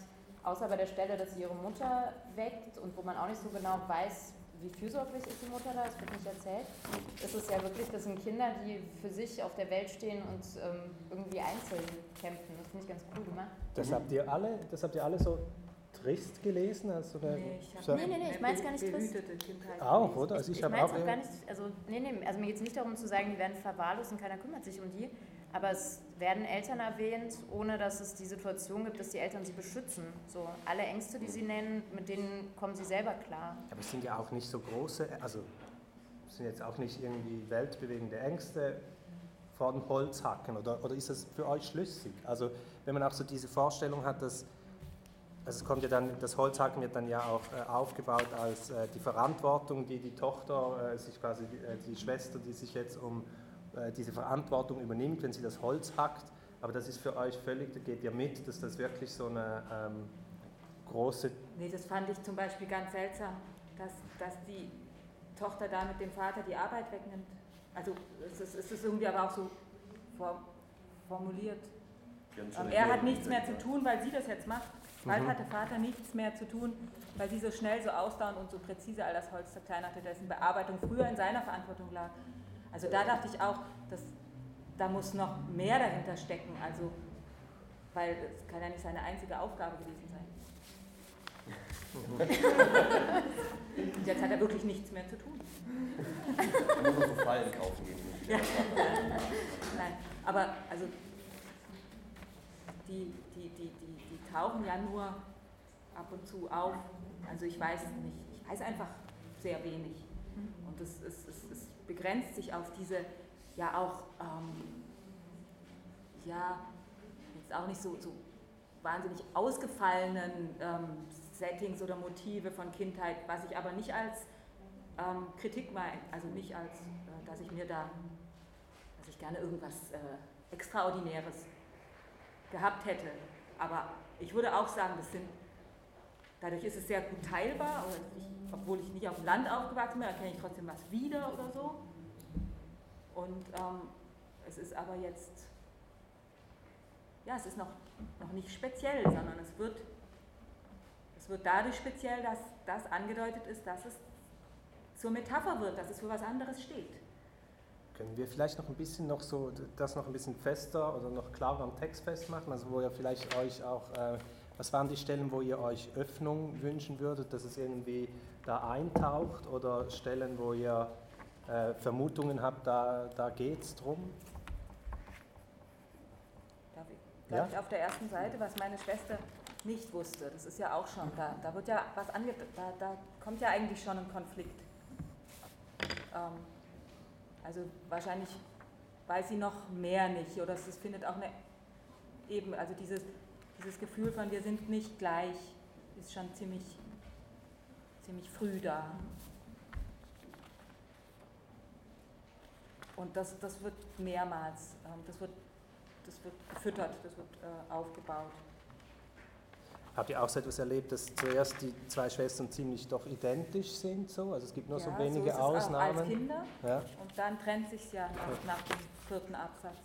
außer bei der Stelle, dass sie ihre Mutter weckt und wo man auch nicht so genau weiß, wie fürsorglich ist die Mutter da, das wird nicht erzählt, ist es ja wirklich, das sind Kinder, die für sich auf der Welt stehen und ähm, irgendwie einzeln kämpfen. Das finde ich ganz cool gemacht. Das habt ihr alle, das habt ihr alle so trist gelesen? Also nee, ich so nee, nee, nee, ich meine es gar nicht trist. Auch, oder? Also ich, ich meine es auch gar nicht, also, nee, nee, also mir geht es nicht darum zu sagen, die werden verwahrlost und keiner kümmert sich um die, aber es werden Eltern erwähnt, ohne dass es die Situation gibt, dass die Eltern sie beschützen. So, alle Ängste, die sie nennen, mit denen kommen sie selber klar. Aber es sind ja auch nicht so große, also es sind jetzt auch nicht irgendwie weltbewegende Ängste vor dem Holzhacken, oder, oder ist das für euch schlüssig? Also wenn man auch so diese Vorstellung hat, dass also es kommt ja dann, das Holzhacken wird dann ja auch äh, aufgebaut als äh, die Verantwortung, die die Tochter, äh, sich quasi äh, die Schwester, die sich jetzt um äh, diese Verantwortung übernimmt, wenn sie das Holz hackt. Aber das ist für euch völlig, da geht ja mit, dass das wirklich so eine ähm, große... Nee, das fand ich zum Beispiel ganz seltsam, dass, dass die Tochter da mit dem Vater die Arbeit wegnimmt. Also es ist, es ist irgendwie aber auch so formuliert. Er hat nichts mehr zu tun, weil sie das jetzt macht. Bald mhm. hatte Vater nichts mehr zu tun, weil sie so schnell, so ausdauernd und so präzise all das Holz zerkleinerte, dessen Bearbeitung früher in seiner Verantwortung lag. Also da dachte ich auch, dass, da muss noch mehr dahinter stecken, also, weil es kann ja nicht seine einzige Aufgabe gewesen sein. <laughs> Und jetzt hat er wirklich nichts mehr zu tun. Man so Fallen kaufen gehen. Ja. <laughs> Nein, aber also die, die, die, die, die tauchen ja nur ab und zu auf. Also ich weiß nicht, ich weiß einfach sehr wenig. Und es, es, es, es begrenzt sich auf diese ja auch, ähm, ja, jetzt auch nicht so, so wahnsinnig ausgefallenen ähm, Settings oder Motive von Kindheit, was ich aber nicht als ähm, Kritik meine, also nicht als, äh, dass ich mir da, dass ich gerne irgendwas äh, Extraordinäres gehabt hätte. Aber ich würde auch sagen, das sind, dadurch ist es sehr gut teilbar, ich, obwohl ich nicht auf dem Land aufgewachsen bin, erkenne ich trotzdem was wieder oder so. Und ähm, es ist aber jetzt, ja, es ist noch, noch nicht speziell, sondern es wird, es wird dadurch speziell, dass das angedeutet ist, dass es zur Metapher wird, dass es für was anderes steht. Können wir vielleicht noch ein bisschen noch so das noch ein bisschen fester oder noch klarer am Text festmachen? Also wo ihr vielleicht euch auch, äh, was waren die Stellen, wo ihr euch Öffnung wünschen würdet, dass es irgendwie da eintaucht oder Stellen, wo ihr äh, Vermutungen habt, da, da geht es drum? Darf ich, darf ja? ich auf der ersten Seite, was meine Schwester nicht wusste, das ist ja auch schon, da, da wird ja was ange, da, da kommt ja eigentlich schon ein Konflikt. Ähm, also wahrscheinlich weiß sie noch mehr nicht oder es findet auch eine eben, also dieses, dieses Gefühl von wir sind nicht gleich ist schon ziemlich, ziemlich früh da. Und das, das wird mehrmals, ähm, das wird, das wird gefüttert, das wird äh, aufgebaut. Habt ihr auch so etwas erlebt, dass zuerst die zwei Schwestern ziemlich doch identisch sind? So? Also es gibt nur ja, so wenige so Ausnahmen. als Kinder ja. und dann trennt sich ja nach, dem vierten Absatz.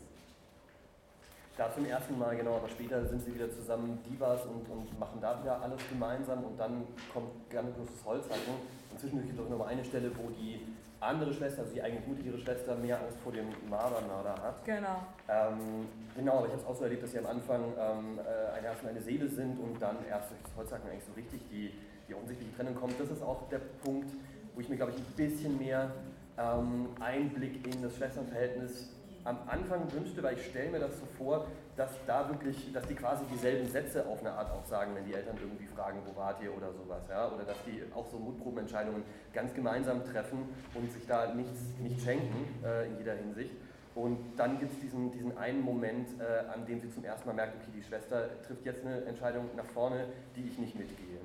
Da zum ersten Mal, genau, aber später sind sie wieder zusammen Divas und, und machen da wieder alles gemeinsam und dann kommt ganz großes Holzhacken. Inzwischen gibt es auch noch eine Stelle, wo die andere Schwester, also die eigentlich mutigere Schwester, mehr Angst vor dem Mardermörder hat. Genau. Ähm, genau, aber ich habe es auch so erlebt, dass sie am Anfang ähm, äh, ein Herz und eine Seele sind und dann erst durch das Holzhacken eigentlich so richtig die, die offensichtliche Trennung kommt. Das ist auch der Punkt, wo ich mir, glaube ich, ein bisschen mehr ähm, Einblick in das Schwesternverhältnis am Anfang wünschte, weil ich stelle mir das so vor, dass da wirklich, dass die quasi dieselben Sätze auf eine Art auch sagen, wenn die Eltern irgendwie fragen, wo wart ihr oder sowas, ja, oder dass die auch so Mutprobenentscheidungen ganz gemeinsam treffen und sich da nichts nicht schenken äh, in jeder Hinsicht. Und dann gibt es diesen, diesen einen Moment, äh, an dem sie zum ersten Mal merkt, okay, die Schwester trifft jetzt eine Entscheidung nach vorne, die ich nicht mitgehe.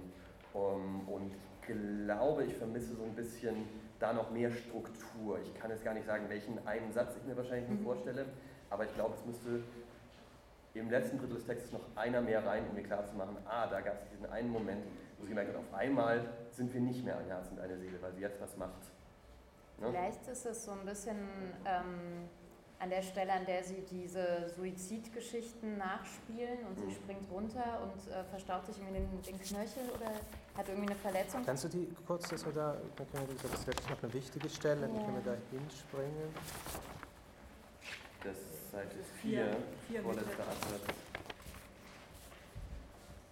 Um, und ich glaube, ich vermisse so ein bisschen da noch mehr Struktur. Ich kann jetzt gar nicht sagen, welchen einen Satz ich mir wahrscheinlich mhm. vorstelle, aber ich glaube, es müsste im letzten Drittel des Textes noch einer mehr rein, um mir klarzumachen, ah, da gab es diesen einen Moment, wo sie gemerkt hat, auf einmal sind wir nicht mehr ein Herz und eine Seele, weil sie jetzt was macht. Ne? Vielleicht ist es so ein bisschen ähm, an der Stelle, an der sie diese Suizidgeschichten nachspielen und mhm. sie springt runter und äh, verstaucht sich irgendwie den, den, Knöchel oder hat irgendwie eine Verletzung. Kannst du die kurz, dass wir da, das ist wirklich noch eine wichtige Stelle, ja. dann können wir da hinspringen. Das ist Seite 4, vorletzter Absatz.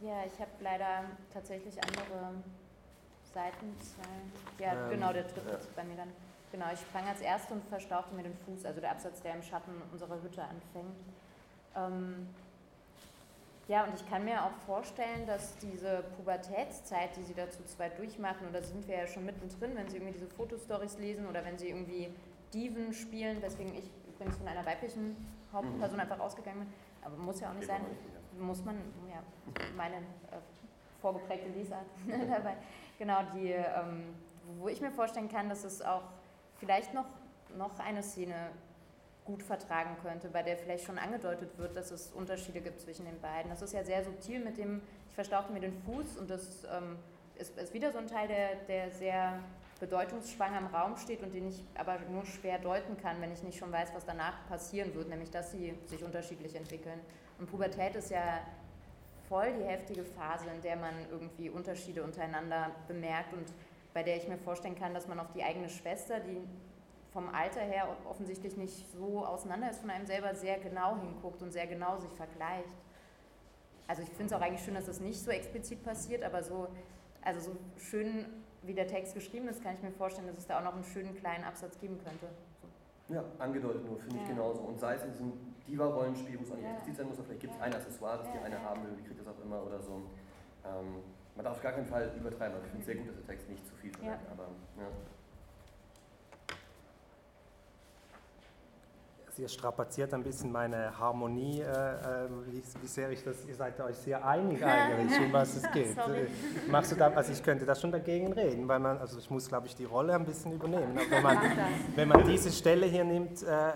Ja, ich habe leider tatsächlich andere Seitenzeilen. Ja, ähm, genau, der dritte ja. bei mir dann. Genau, ich sprang als Erste und verstauchte mir den Fuß, also der Absatz, der im Schatten unserer Hütte anfängt. Ähm, ja, und ich kann mir auch vorstellen, dass diese Pubertätszeit, die sie dazu zwei durchmachen, und da sind wir ja schon mittendrin, wenn sie irgendwie diese Fotostories lesen oder wenn sie irgendwie Diven spielen, weswegen ich übrigens von einer weiblichen Hauptperson mhm. einfach ausgegangen bin, aber muss ja auch nicht sein, muss man, ja, meine äh, vorgeprägte Lesart <laughs> dabei, genau, die, ähm, wo ich mir vorstellen kann, dass es auch vielleicht noch, noch eine Szene gut vertragen könnte, bei der vielleicht schon angedeutet wird, dass es Unterschiede gibt zwischen den beiden. Das ist ja sehr subtil mit dem, ich verstauchte mir den Fuß und das ähm, ist, ist, wieder so ein Teil, der, der sehr bedeutungsschwanger im Raum steht und den ich aber nur schwer deuten kann, wenn ich nicht schon weiß, was danach passieren wird, nämlich dass sie sich unterschiedlich entwickeln. Und Pubertät ist ja voll die heftige Phase, in der man irgendwie Unterschiede untereinander bemerkt und bei der ich mir vorstellen kann, dass man auf die eigene Schwester, die vom Alter her offensichtlich nicht so auseinander ist von einem selber, sehr genau hinguckt und sehr genau sich vergleicht. Also ich finde es auch eigentlich schön, dass das nicht so explizit passiert, aber so Also so schön wie der Text geschrieben ist, kann ich mir vorstellen, dass es da auch noch einen schönen kleinen Absatz geben könnte. Ja, angedeutet nur, finde ja. ich genauso. Und sei es in diesem Diva-Rollenspiel, wo es auch nicht ja. explizit sein muss, vielleicht gibt es ein Accessoire, das die eine haben will, die kriegt das auch immer oder so. Ähm, man darf auf gar keinen Fall übertreiben. Also ich finde es sehr gut, dass der Text nicht zu viel verwendet, aber ja. Ihr strapaziert ein bisschen meine Harmonie, äh, äh, wie, wie, sehr ich das, ihr seid euch sehr einig eigentlich, um was es <laughs> geht. Sorry. Machst du da, also ich könnte da schon dagegen reden, weil man, also ich muss glaube ich die Rolle ein bisschen übernehmen. Aber wenn man, wenn man diese Stelle hier nimmt, äh,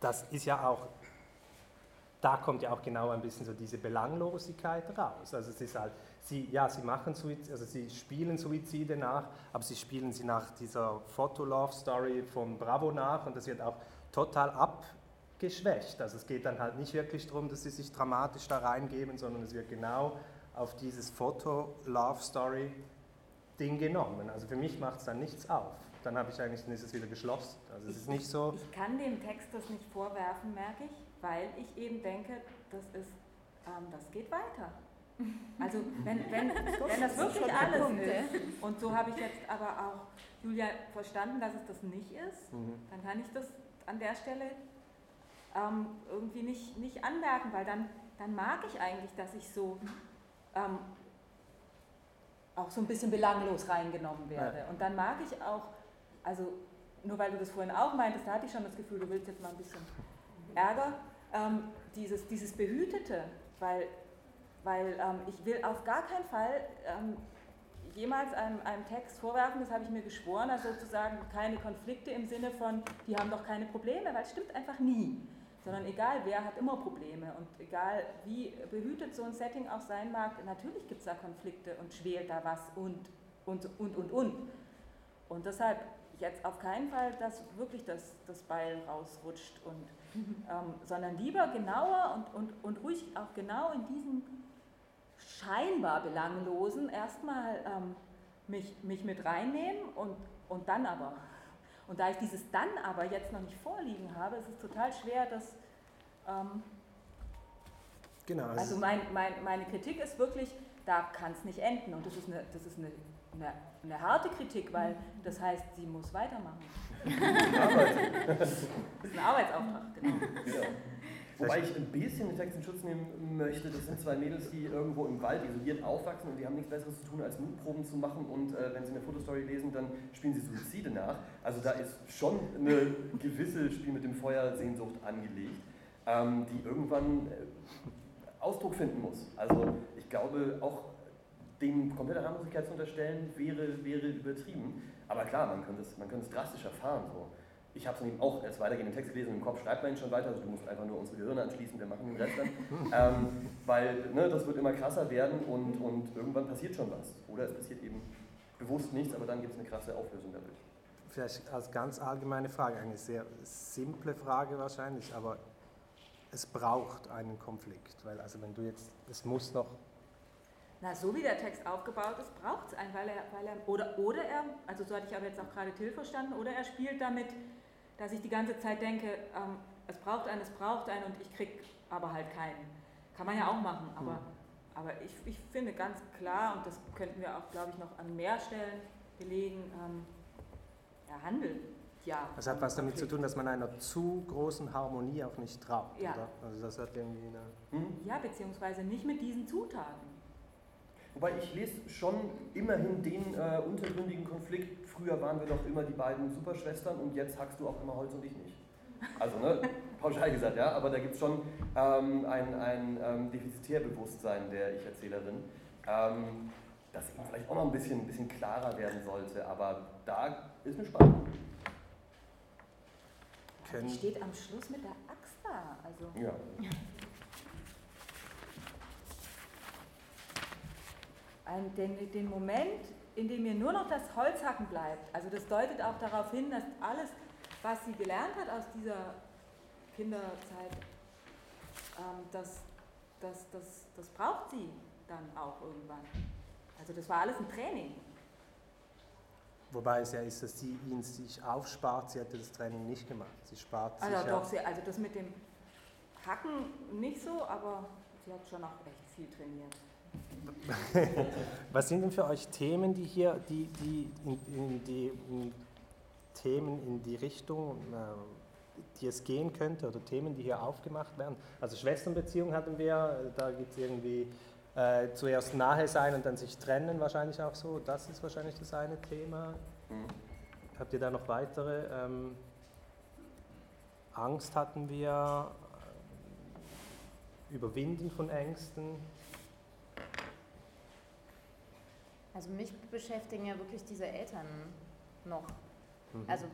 das ist ja auch, da kommt ja auch genau ein bisschen so diese Belanglosigkeit raus. Also es ist halt, sie, ja, sie machen Suizide, also sie spielen Suizide nach, aber sie spielen sie nach dieser Foto-Love-Story von Bravo nach und das wird auch total abgeschwächt. Also es geht dann halt nicht wirklich darum, dass sie sich dramatisch da reingeben, sondern es wird genau auf dieses Foto-Love-Story-Ding genommen. Also für mich macht es dann nichts auf. Dann habe ich eigentlich, dann ist es wieder geschlossen. Also es ist nicht so. Ich kann dem Text das nicht vorwerfen, merke ich, weil ich eben denke, das ist, ähm, das geht weiter. <laughs> Also wenn, wenn, wenn das wirklich alles ist, und so habe ich jetzt aber auch Julia verstanden, dass es das nicht ist, mhm. dann kann ich das an der Stelle ähm, irgendwie nicht, nicht anmerken, weil dann, dann mag ich eigentlich, dass ich so ähm, auch so ein bisschen belanglos reingenommen werde. Ja. Und dann mag ich auch, also nur weil du das vorhin auch meintest, da hatte ich schon das Gefühl, du willst jetzt mal ein bisschen Ärger, ähm, dieses, dieses Behütete, weil, weil ähm, ich will auf gar keinen Fall ähm, jemals einem, einem Text vorwerfen, das habe ich mir geschworen, also sozusagen keine Konflikte im Sinne von, die haben doch keine Probleme, weil es stimmt einfach nie. Sondern egal wer hat immer Probleme und egal wie behütet so ein Setting auch sein mag, natürlich gibt es da Konflikte und schwelt da was und, und, und, und, und. Und deshalb jetzt auf keinen Fall, dass wirklich das, das Beil rausrutscht, und, ähm, sondern lieber genauer und, und, und ruhig auch genau in diesem scheinbar Belanglosen erstmal ähm, mich, mich mit reinnehmen und, und dann aber. Und da ich dieses dann aber jetzt noch nicht vorliegen habe, ist es total schwer, das. Ähm, genau. Also, also mein, mein, meine Kritik ist wirklich, da kann es nicht enden. Und das ist, eine, das ist eine, eine, eine harte Kritik, weil das heißt, sie muss weitermachen. <laughs> das ist ein Arbeitsauftrag, genau. Ja. Wobei ich ein bisschen den Text in Schutz nehmen möchte, das sind zwei Mädels, die irgendwo im Wald isoliert aufwachsen und die haben nichts Besseres zu tun, als Mutproben zu machen und äh, wenn sie eine Fotostory lesen, dann spielen sie Suizide nach. Also da ist schon eine gewisse Spiel mit dem Feuer Sehnsucht angelegt, ähm, die irgendwann äh, Ausdruck finden muss. Also ich glaube, auch dem komplette Harmlosigkeit zu unterstellen, wäre, wäre übertrieben. Aber klar, man könnte es, man könnte es drastisch erfahren. So ich habe es dann auch als weitergehenden Text gelesen und im Kopf schreibt man ihn schon weiter, also du musst einfach nur unsere Gehirne anschließen, wir machen den Rest dann. <laughs> ähm, weil ne, das wird immer krasser werden und, und irgendwann passiert schon was. Oder es passiert eben bewusst nichts, aber dann gibt es eine krasse Auflösung dadurch. Vielleicht als ganz allgemeine Frage, eine sehr simple Frage wahrscheinlich, aber es braucht einen Konflikt, weil also wenn du jetzt, es muss noch na, so wie der Text aufgebaut ist, braucht es einen, weil er, weil er, oder, oder er, also so hatte ich aber jetzt auch gerade Till verstanden, oder er spielt damit, dass ich die ganze Zeit denke, ähm, es braucht einen, es braucht einen und ich krieg aber halt keinen. Kann man ja auch machen, aber, mhm. aber ich, ich finde ganz klar, und das könnten wir auch, glaube ich, noch an mehr Stellen belegen, ähm, er handelt ja. Das hat was damit zu tun, dass man einer zu großen Harmonie auch nicht traut, ja. oder? Also das hat irgendwie eine hm? Ja, beziehungsweise nicht mit diesen Zutaten. Wobei ich lese schon immerhin den äh, untergründigen Konflikt. Früher waren wir doch immer die beiden Superschwestern und jetzt hackst du auch immer Holz und ich nicht. Also, ne, <laughs> pauschal gesagt, ja, aber da gibt es schon ähm, ein, ein ähm, Defizitär-Bewusstsein der Ich-Erzählerin, ähm, das eben vielleicht auch noch ein bisschen, ein bisschen klarer werden sollte, aber da ist eine Spannung. Die steht am Schluss mit der Axt da. Also. Ja. <laughs> ein, den, den Moment, in dem mir nur noch das Holzhacken bleibt. Also das deutet auch darauf hin, dass alles, was sie gelernt hat aus dieser Kinderzeit, ähm, das, das, das, das braucht sie dann auch irgendwann. Also das war alles ein Training. Wobei es ja ist, dass sie ihn sich aufspart, sie hätte das Training nicht gemacht. Sie spart also sich doch, sie, also das mit dem Hacken nicht so, aber sie hat schon auch echt viel trainiert. <laughs> Was sind denn für euch Themen, die hier, die, die, in, in die in Themen in die Richtung, äh, die es gehen könnte oder Themen, die hier aufgemacht werden? Also Schwesternbeziehung hatten wir, da gibt es irgendwie äh, zuerst nahe sein und dann sich trennen wahrscheinlich auch so. Das ist wahrscheinlich das eine Thema. Mhm. Habt ihr da noch weitere? Ähm, Angst hatten wir, Überwinden von Ängsten. Also mich beschäftigen ja wirklich diese Eltern noch. Mhm. Also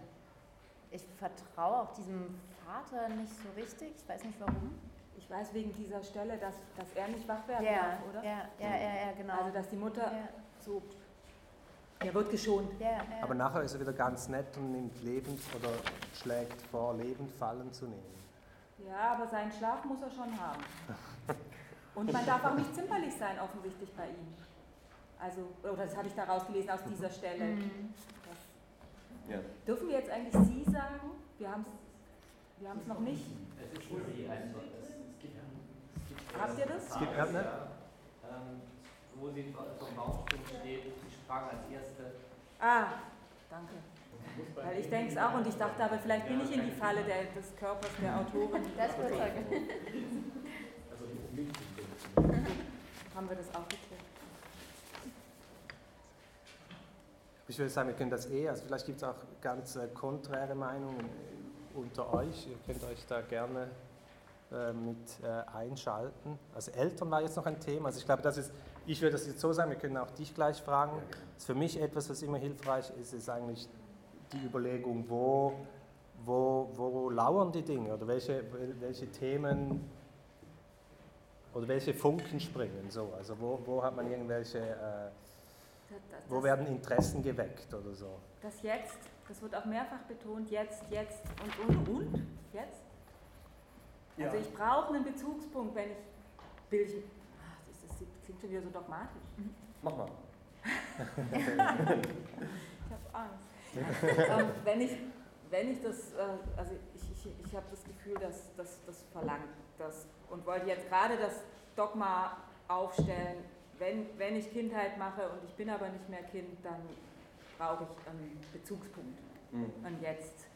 ich vertraue auch diesem Vater nicht so richtig. Ich weiß nicht warum. Ich weiß wegen dieser Stelle, dass, dass er nicht wach werden ja, darf, oder? Ja, ja, ja, ja, genau. Also dass die Mutter ja. so. Er wird geschont. Ja, ja. Aber nachher ist er wieder ganz nett und nimmt lebend oder schlägt vor, lebend Fallen zu nehmen. Ja, aber seinen Schlaf muss er schon haben. Und man darf auch nicht zimperlich sein, offensichtlich bei ihm. Also, oder das habe ich daraus gelesen aus dieser Stelle. Mhm. Ja. Dürfen wir jetzt eigentlich Sie sagen? Wir haben es wir noch nicht. Es ist Sie einfach. Habt ihr das? Es gibt ja, ne? Ähm, wo sie vom Baumstumpf steht, sie sprang als Erste. Ah, danke. Weil ich denke es auch und ich dachte aber, vielleicht bin ich in die Falle der, des Körpers der Autorin. <laughs> Das wird sagen. Also nicht Haben wir das auch geklärt? Ich würde sagen, wir können das eh, also vielleicht gibt es auch ganz äh, konträre Meinungen unter euch. Ihr könnt euch da gerne äh, mit äh, einschalten. Also Eltern war jetzt noch ein Thema. Also ich glaube, das ist, ich würde das jetzt so sagen, wir können auch dich gleich fragen. Das ist für mich etwas, was immer hilfreich ist, ist eigentlich die Überlegung, wo, wo, wo lauern die Dinge oder welche, welche Themen oder welche Funken springen. So. Also wo, wo hat man irgendwelche, äh, wo werden Interessen geweckt oder so. Das Jetzt, das wird auch mehrfach betont, jetzt, jetzt und, und, und, jetzt. Ja. Also ich brauche einen Bezugspunkt, wenn ich will ich, ach, das, das klingt schon wieder so dogmatisch. Mhm. Mach mal. <laughs> ich habe Angst. ähm, wenn, ich, wenn ich das, äh, also ich, ich, ich habe das Gefühl, dass das verlangt das und wollte jetzt gerade das Dogma aufstellen, wenn, wenn ich Kindheit mache und ich bin aber nicht mehr Kind, dann brauche ich einen Bezugspunkt. Mhm. Und jetzt.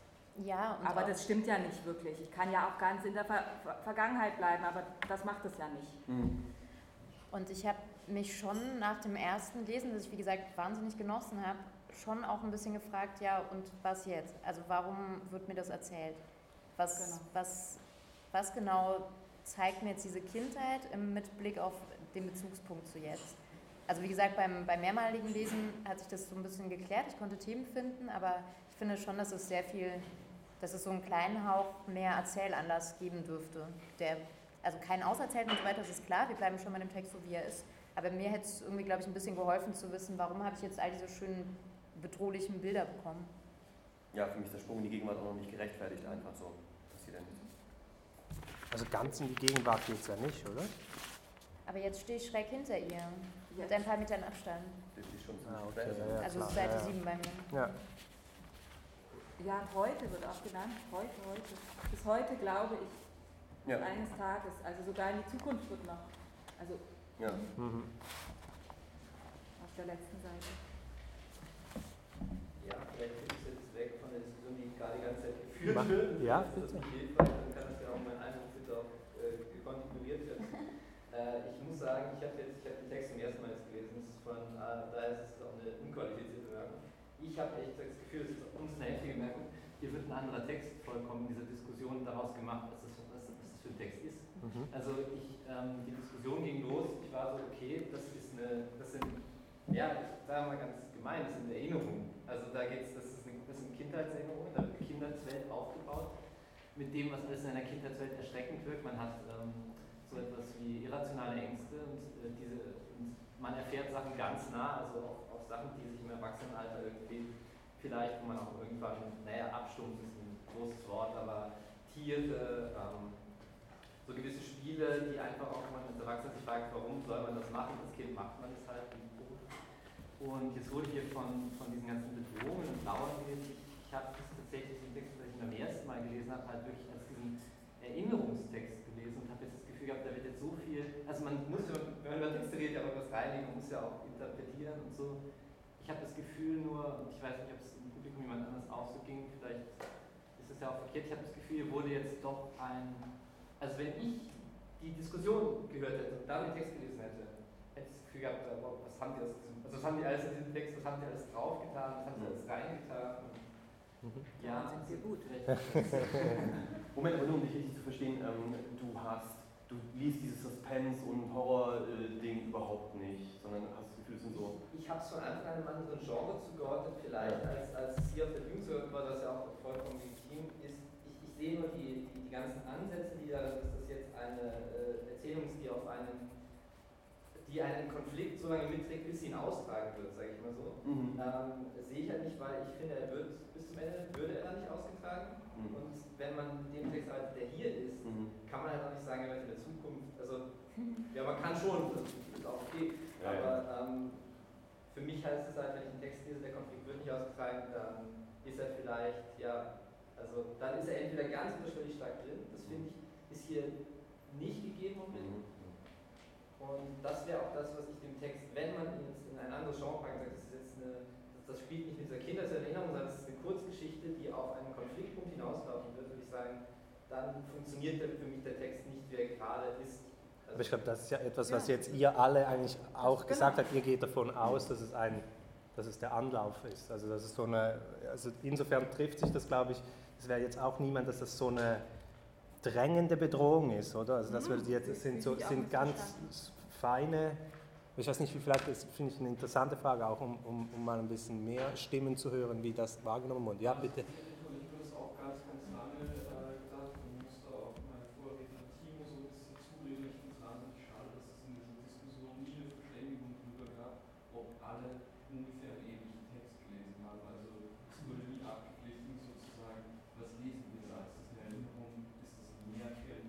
Ja, aber das stimmt ja nicht wirklich. Ich kann ja auch ganz in der Ver Vergangenheit bleiben, aber das macht es ja nicht. Mhm. Und ich habe mich schon nach dem ersten Lesen, das ich wie gesagt wahnsinnig genossen habe, schon auch ein bisschen gefragt, ja, und was jetzt? Also warum wird mir das erzählt? Was genau, was, was genau zeigt mir jetzt diese Kindheit mit Blick auf den Bezugspunkt zu jetzt? Also wie gesagt, beim, beim mehrmaligen Lesen hat sich das so ein bisschen geklärt. Ich konnte Themen finden, aber ich finde schon, dass es sehr viel, dass es so einen kleinen Hauch mehr Erzählanlass geben dürfte. Der, also kein Auserzählt und so weiter, das ist klar, wir bleiben schon bei dem Text so, wie er ist. Aber mir hätte es irgendwie, glaube ich, ein bisschen geholfen zu wissen, warum habe ich jetzt all diese schönen bedrohlichen Bilder bekommen. Ja, für mich ist der Sprung in die Gegenwart auch noch nicht gerechtfertigt, einfach so. Also ganz in die Gegenwart geht es ja nicht, oder? Aber jetzt stehe ich schräg hinter ihr, mit ein paar Metern Abstand. Das ist schon ah, okay, ja, also klar. Seite ja, 7 bei mir. Ja. Ja, heute wird auch genannt, heute, heute. Bis heute glaube ich, ja. eines Tages, also sogar in die Zukunft wird noch. Also ja. Mhm. auf der letzten Seite. Ja, vielleicht bin ich jetzt weg von der Diskussion, die ich gerade die ganze Zeit geführt wird. Ja, das ist hilfreich, dann kann das ja auch mein Eindruck bitte auch äh, kontinuiert werden. Äh, ich muss sagen, ich habe habe den Text zum ersten Mal jetzt gelesen, das ist von, äh, daher ist es auch eine unqualifizierte Bemerkung. Ich habe echt das Gefühl, es ist uns eine heftige Bemerkung, hier wird ein anderer Text vollkommen in dieser Diskussion daraus gemacht, was das, was, was das für ein Text ist. Mhm. Also ich, ähm, die Diskussion ging los, ich war so, okay, das ist eine, das sind, ja, ich sage mal ganz gemein, das sind Erinnerungen. Also da geht es, das, ist eine, das sind Kindheitserinnerungen, da wird eine Kindheitswelt aufgebaut, mit dem, was alles in einer Kindheitswelt erschreckend wirkt. Man hat ähm, so etwas wie irrationale Ängste und, äh, diese, und man erfährt Sachen ganz nah, also auch, auch Sachen, die sich im Erwachsenenalter irgendwie vielleicht, wo man auch irgendwann, naja, abstumpft ist ein großes Wort, aber Tiere, ähm, so gewisse Spiele, die einfach auch, wenn man als Erwachsener sich fragt, warum soll man das machen, als Kind macht man das halt, und jetzt wurde hier von, von diesen ganzen Bedrohungen und Lauern geredet. Ich, ich habe das tatsächlich den Text, den ich beim ersten Mal gelesen habe, halt wirklich als diesen Erinnerungstext gelesen und habe jetzt das Gefühl, gehabt, da wird jetzt so viel, also man muss ja, wenn man über Texte redet, ja auch was reinlegen, man muss ja auch interpretieren und so. Ich habe das Gefühl nur, und ich weiß nicht, ob es im Publikum jemand anders auch so ging, vielleicht ist es ja auch verkehrt, ich habe das Gefühl, hier wurde jetzt doch ein, also wenn ich die Diskussion gehört hätte und dann den Text gelesen hätte, hätte ich das Gefühl gehabt, was haben die aus diesem, also was haben die alles in diesem Text, was haben die alles draufgetan, was haben sie alles reingetan. Mhm. Ja, sind wir gut. <laughs> Moment, aber nur um dich richtig zu verstehen, ähm, du hast, du liest dieses Suspense- und Horror-Ding überhaupt nicht, sondern hast das Gefühl, es sind so. Ich habe es von Anfang an einem anderen Genre zugeordnet, vielleicht, als, als es hier auf der Bühne zugeordnet war, das ja auch vollkommen legitim ist. Ich, ich sehe nur die, die, die, ganzen Ansätze, die da, dass das jetzt eine äh, Erzählung ist, die auf einen die einen Konflikt so lange mitträgt, bis sie ihn austragen wird, sage ich mal so. Mhm. Ähm, sehe ich halt nicht, weil ich finde, er wird bis zum Ende würde er nicht ausgetragen. Mhm. Und wenn man den Text arbeitet, der hier ist, mhm. kann man halt auch nicht sagen, er wird in der Zukunft. Also, ja, man kann schon, das ist auch okay. Ja, aber ähm, für mich heißt es halt, wenn ich einen Text lese, der Konflikt wird nicht ausgetragen, dann ist er vielleicht, ja, also dann ist er entweder ganz unterschwellig stark drin, das finde ich, ist hier nicht gegeben unbedingt. Und das wäre auch das, was ich dem Text, wenn man ihn jetzt in ein anderes Genre packt, sagt, das ist jetzt eine, das, spielt nicht mit dieser Kindheitserinnerung, sondern es ist eine Kurzgeschichte, die auf einen Konfliktpunkt hinauslaufen wird, würde ich sagen, dann funktioniert für mich der Text nicht, wie er gerade ist. Also Aber ich glaube, das ist ja etwas, was jetzt ihr alle eigentlich auch genau. gesagt habt. Ihr geht davon aus, dass es ein, dass es der Anlauf ist. Also das ist so eine, also insofern trifft sich das, glaube ich. Es wäre jetzt auch niemand, dass das so eine drängende Bedrohung ist, oder? Also das, mhm. jetzt, sind, so, sind ganz feine, ich weiß nicht, wie vielleicht, das finde ich eine interessante Frage, auch um, um, um mal ein bisschen mehr Stimmen zu hören, wie das wahrgenommen wird. Ja, bitte.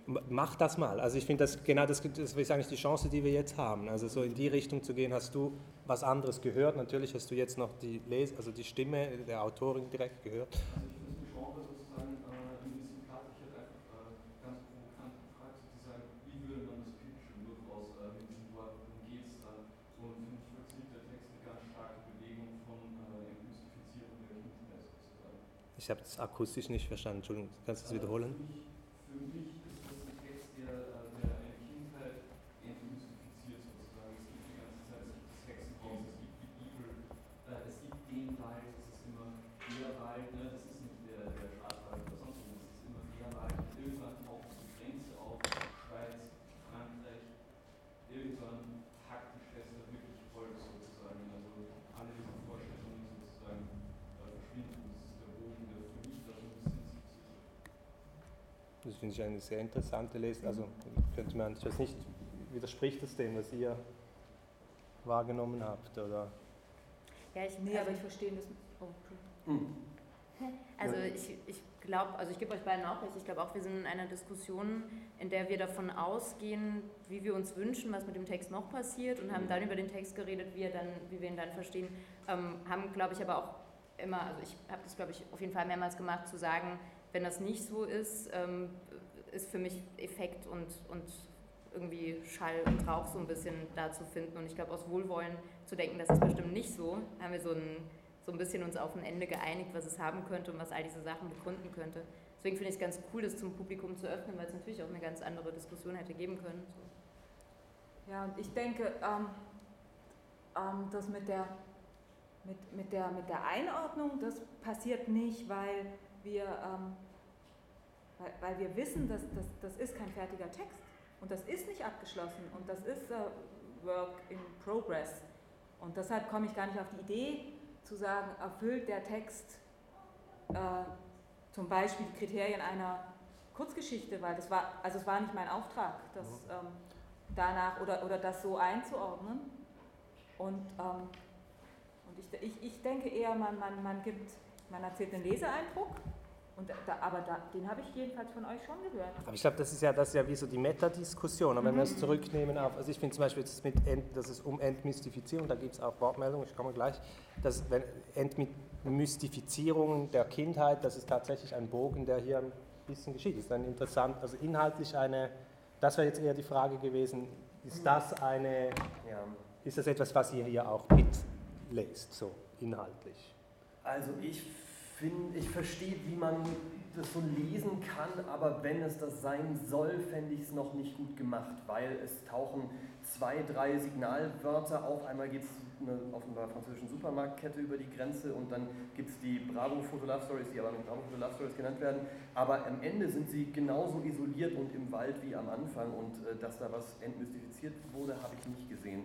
Mach das mal. Also ich finde, das, genau das, das ist eigentlich die Chance, die wir jetzt haben. Also so in die Richtung zu gehen, hast du was anderes gehört. Natürlich hast du jetzt noch die, Les also die Stimme der Autorin direkt gehört. Also ich finde Genre sozusagen äh, ein bisschen platt. Ich hätte einfach äh, ganz provokant gefragt, sozusagen, wie würde man das äh, diesem Wort, worum geht es da? Und für mich vollzieht der Text eine ganz starke Bewegung von äh, Entmystifizierung der Kindheit sozusagen. Ich habe das akustisch nicht verstanden, Entschuldigung, kannst du das wiederholen? Für mich, für mich der, der eine Kindheit entmystifiziert sozusagen. Es gibt die ganze Zeit, es gibt das Hexenhaus, es gibt die Bibel, äh, es gibt den Wald, es ist immer der Wald, ne? das ist nicht der, der Schwarzwald oder sonst was, es ist immer der Wald. Und irgendwann taucht die Grenze auf, Schweiz, Frankreich, irgendwann hackt die Schwester wirklich voll sozusagen. Also alle diese Vorstellungen sozusagen äh, verschwinden. Das ist der Bogen, der für mich da so ein bisschen das finde ich eine sehr interessante Lesung. Also könnte man, ich weiß nicht, widerspricht das dem, was ihr wahrgenommen habt? Oder? Ja, ich, nee, also aber ich verstehe das. Oh, hm. Also ich, ich glaube, also ich gebe euch beiden auch recht, ich glaube auch, wir sind in einer Diskussion, in der wir davon ausgehen, wie wir uns wünschen, was mit dem Text noch passiert und haben dann über den Text geredet, wie, er dann, wie wir ihn dann verstehen, ähm, haben, glaube ich, aber auch immer, also ich habe das, glaube ich, auf jeden Fall mehrmals gemacht, zu sagen, wenn das nicht so ist, ähm, ist für mich Effekt und, und irgendwie Schall und Rauch so ein bisschen da zu finden. Und ich glaube, aus Wohlwollen zu denken, das ist bestimmt nicht so, haben wir so ein, so ein bisschen uns auf ein Ende geeinigt, was es haben könnte und was all diese Sachen begründen könnte. Deswegen finde ich es ganz cool, das zum Publikum zu öffnen, weil es natürlich auch eine ganz andere Diskussion hätte geben können. So. Ja, und ich denke, ähm, ähm, das mit der, mit, mit, der, mit der Einordnung, das passiert nicht, weil wir ähm, weil, weil wir wissen, dass das, das ist kein fertiger Text und das ist nicht abgeschlossen und das ist uh, Work in Progress. Und deshalb komme ich gar nicht auf die Idee zu sagen, erfüllt der Text äh, zum Beispiel die Kriterien einer Kurzgeschichte, weil das war, also es war nicht mein Auftrag, das ähm, danach oder, oder das so einzuordnen. Und, ähm, und ich, ich, ich denke eher, man, man, man, gibt, man erzählt einen Leseeindruck und da, aber da, den habe ich jedenfalls von euch schon gehört. Aber ich glaube, das ist ja das ist ja wie so die Metadiskussion. Aber mhm. wenn wir es mhm. zurücknehmen auf, also ich finde zum Beispiel, das mit Ent, dass es um Entmystifizierung, da gibt es auch Wortmeldungen, ich komme gleich, dass wenn Entmystifizierung der Kindheit, das ist tatsächlich ein Bogen, der hier ein bisschen geschieht. Das ist dann interessant, also inhaltlich eine, das wäre jetzt eher die Frage gewesen, ist das eine, Ja. ist das etwas, was ihr hier auch mitlest, so inhaltlich? Also ich finde, ich verstehe, wie man das so lesen kann, aber wenn es das sein soll, fände ich es noch nicht gut gemacht, weil es tauchen zwei, drei Signalwörter auf. Einmal geht es auf einer französischen Supermarktkette über die Grenze und dann gibt es die Bravo Photo Love Stories, die aber mit Bravo Photo Love Stories genannt werden. Aber am Ende sind sie genauso isoliert und im Wald wie am Anfang und äh, dass da was entmystifiziert wurde, habe ich nicht gesehen.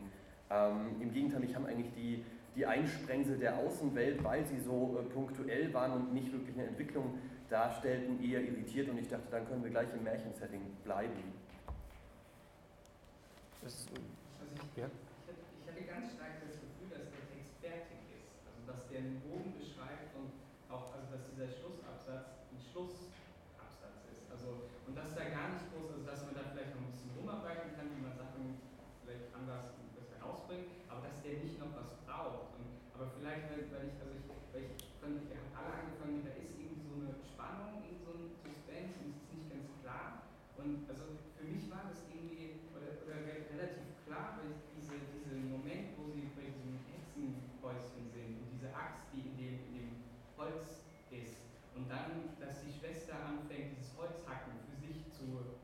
Ähm, Im Gegenteil, mich haben eigentlich die, die Einsprengsel der Außenwelt, weil sie so äh, punktuell waren und nicht wirklich eine Entwicklung darstellten, eher irritiert und ich dachte, dann können wir gleich im Märchensetting bleiben. Das, Also ich, Ja. ich, hatte, ich hatte ganz stark das Gefühl, dass der Text fertig ist. Also dass der einen Bogen beschreibt und auch, also dass dieser Schlussabsatz ein Schlussabsatz ist. Also, und dass da gar nicht groß, also dass man da vielleicht noch ein bisschen rumarbeiten kann, wie man Sachen vielleicht anders besser rausbringt, aber dass der nicht noch was braucht. Und, aber vielleicht, weil, weil ich, also ich, weil ich fand, wir haben alle angefangen, da ist irgendwie so eine Spannung, irgendwie so ein Suspense und es ist nicht ganz klar. Und also für mich war das irgendwie oder, oder re- relativ klar, weil ich diese, diesen Moment, wo sie bei diesem Hexenhäuschen sind und diese Axt, die in dem, in dem Holz ist, und dann, dass die Schwester anfängt, dieses Holzhacken für sich zu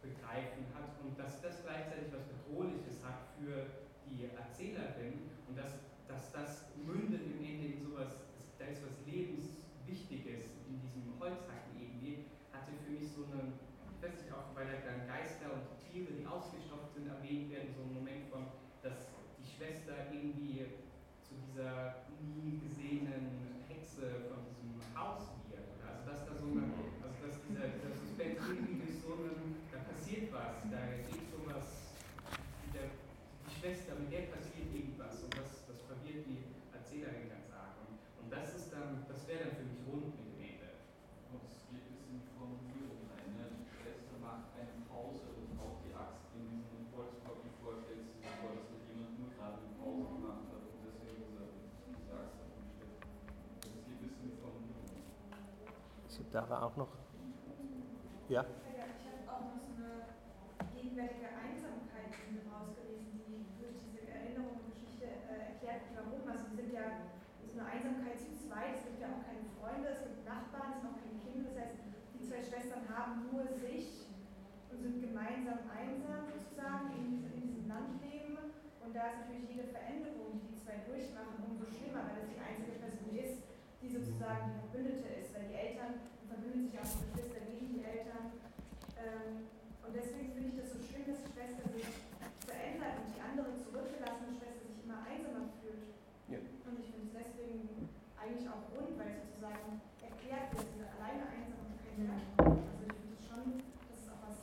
begreifen hat und dass das gleichzeitig was Bedrohliches hat für die Erzählerin und dass, dass das mündet im Ende in sowas, das, da ist was Lebenswichtiges in diesem Holzhacken irgendwie, hatte für mich so einen, ich weiß nicht, auch weil da dann Geister und Tiere, die ausgestopft sind, erwähnt werden, so ein Moment von, dass die Schwester irgendwie zu dieser nie gesehenen Hexe von diesem Haus wird. Oder? Also dass da so eine, also dass dieser, dieser Suspense irgendwie durch so einen, da passiert was, da geht sowas, der, die Schwester, mit der passiert irgendwas und das, das verwirrt die Erzählerin ganz arg. Und, und das ist dann, das wäre dann für mich rund mit dem Ende. Und es geht bis in die Formulierung rein. Ne? Die Schwester macht eine Pause und auch die Axt in diesem Volkspark, wie vorstellt sie sich vor, dass da jemand nur gerade eine Pause gemacht hat und deswegen diese, diese Axt da rumsteht. Das geht bis in die Formulierung. so, da war auch noch, ja, ich habe auch noch so eine gegenwärtige Einsamkeit rausgelesen, die durch diese Erinnerung und Geschichte äh, erklärt warum. Also wir sind ja ist eine Einsamkeit zu zweit, es gibt ja auch keine Freunde, es gibt Nachbarn, es sind auch keine Kinder. Das heißt, die zwei Schwestern haben nur sich und sind gemeinsam einsam sozusagen in, diesem- in diesem Landleben. Und da ist natürlich jede Veränderung, die die zwei durchmachen, umso schlimmer, weil es die einzige Person ist, die sozusagen die Verbündete ist. Weil die Eltern verbünden sich auch Geschwister gegen die Eltern. Ähm, und deswegen finde ich das so schlimm, dass die Schwester sich verändert und die andere zurückgelassene Schwester sich immer einsamer fühlt. Ja. Und ich finde es deswegen eigentlich auch rund, weil sozusagen erklärt wird, diese alleine Einsamkeit herkommt. Also ich finde es schon, dass es auch was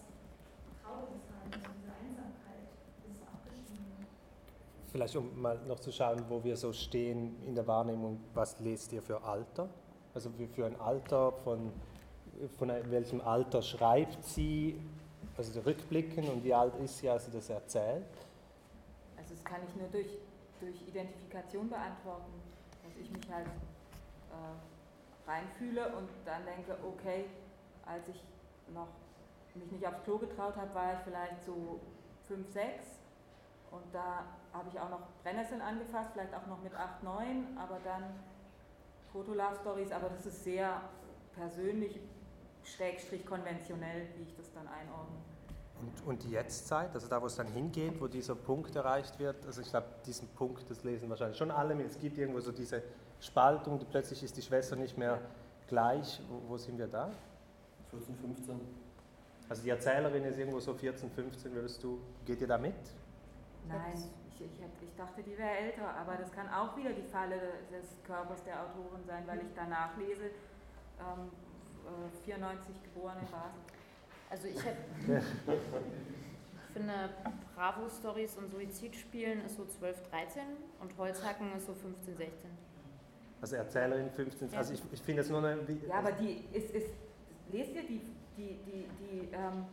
Trauriges hat, also diese Einsamkeit, das ist abgeschrieben. vielleicht um mal noch zu schauen, wo wir so stehen in der Wahrnehmung, was lest ihr für Alter? Also für ein Alter, von, von welchem Alter schreibt sie, also rückblicken und wie alt ist sie, als sie das erzählt? Also das kann ich nur durch, durch Identifikation beantworten, dass ich mich halt äh, reinfühle und dann denke, okay, als ich noch mich nicht aufs Klo getraut habe, war ich vielleicht so 5, 6 und da habe ich auch noch Brennnesseln angefasst, vielleicht auch noch mit 8, 9, aber dann Foto-Love-Stories, aber das ist sehr persönlich, schrägstrich konventionell, wie ich das dann einordne. Und, und die Jetztzeit, also da, wo es dann hingeht, wo dieser Punkt erreicht wird, also ich glaube, diesen Punkt, das lesen wahrscheinlich schon alle mit, es gibt irgendwo so diese Spaltung, die plötzlich ist die Schwester nicht mehr gleich, wo, wo sind wir da? 14, 15. Also die Erzählerin ist irgendwo so 14, 15, würdest du, geht ihr da mit? Nein, ich, ich, hab, ich dachte, die wäre älter, aber das kann auch wieder die Falle des Körpers der Autorin sein, weil ich danach lese, ähm, äh, 94 geboren in Basel. Also ich hätte, ich finde Bravo-Stories und Suizidspielen ist so 12, 13 und Holzhacken ist so 15, 16. Also Erzählerin 15, also ich, ich finde es nur eine... Ja, aber die ist, ist lest ihr die, die, die, die, ähm,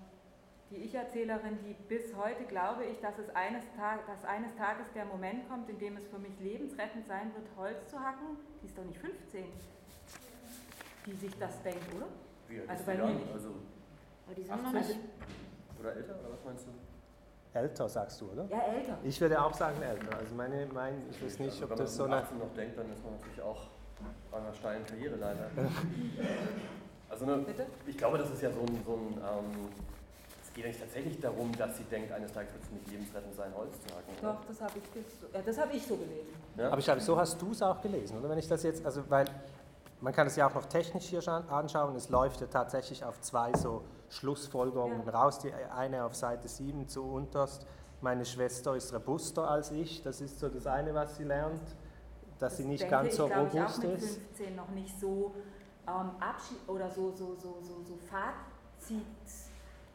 die Ich-Erzählerin, die bis heute glaube ich, dass es eines, Tag, dass eines Tages der Moment kommt, in dem es für mich lebensrettend sein wird, Holz zu hacken, die ist doch nicht 15, die sich das denkt, oder? Wie alt Also bei mir nicht. Also Aber die sind noch 80. nicht, Oder älter, oder was meinst du? Älter, sagst du, oder? Ja, älter. Ich würde auch sagen älter. Also meine, mein, ich weiß nicht, ob Wenn das so man eine... 18 noch denkt, dann ist man natürlich auch bei einer steilen Karriereleiter. <laughs> Also ne, Bitte? ich glaube, das ist ja so ein, so ein ähm, es geht eigentlich tatsächlich darum, dass sie denkt, eines Tages wird es nicht lebensrettend sein, Holz zu hacken. oder? Doch, das habe ich, so, ja, das hab ich so gelesen. Ja? Aber ich glaube, so hast du es auch gelesen, oder? Wenn ich das jetzt, also weil man kann es ja auch noch technisch hier scha- anschauen, es läuft ja tatsächlich auf zwei so Schlussfolgerungen Ja. raus. Die eine auf Seite 7 zu unterst, meine Schwester ist robuster als ich, das ist so das eine, was sie lernt, dass sie nicht ganz ich, so glaub ich, robust auch mit ist. 15 noch nicht so ähm, abschied oder so, so, so, so, so Fazit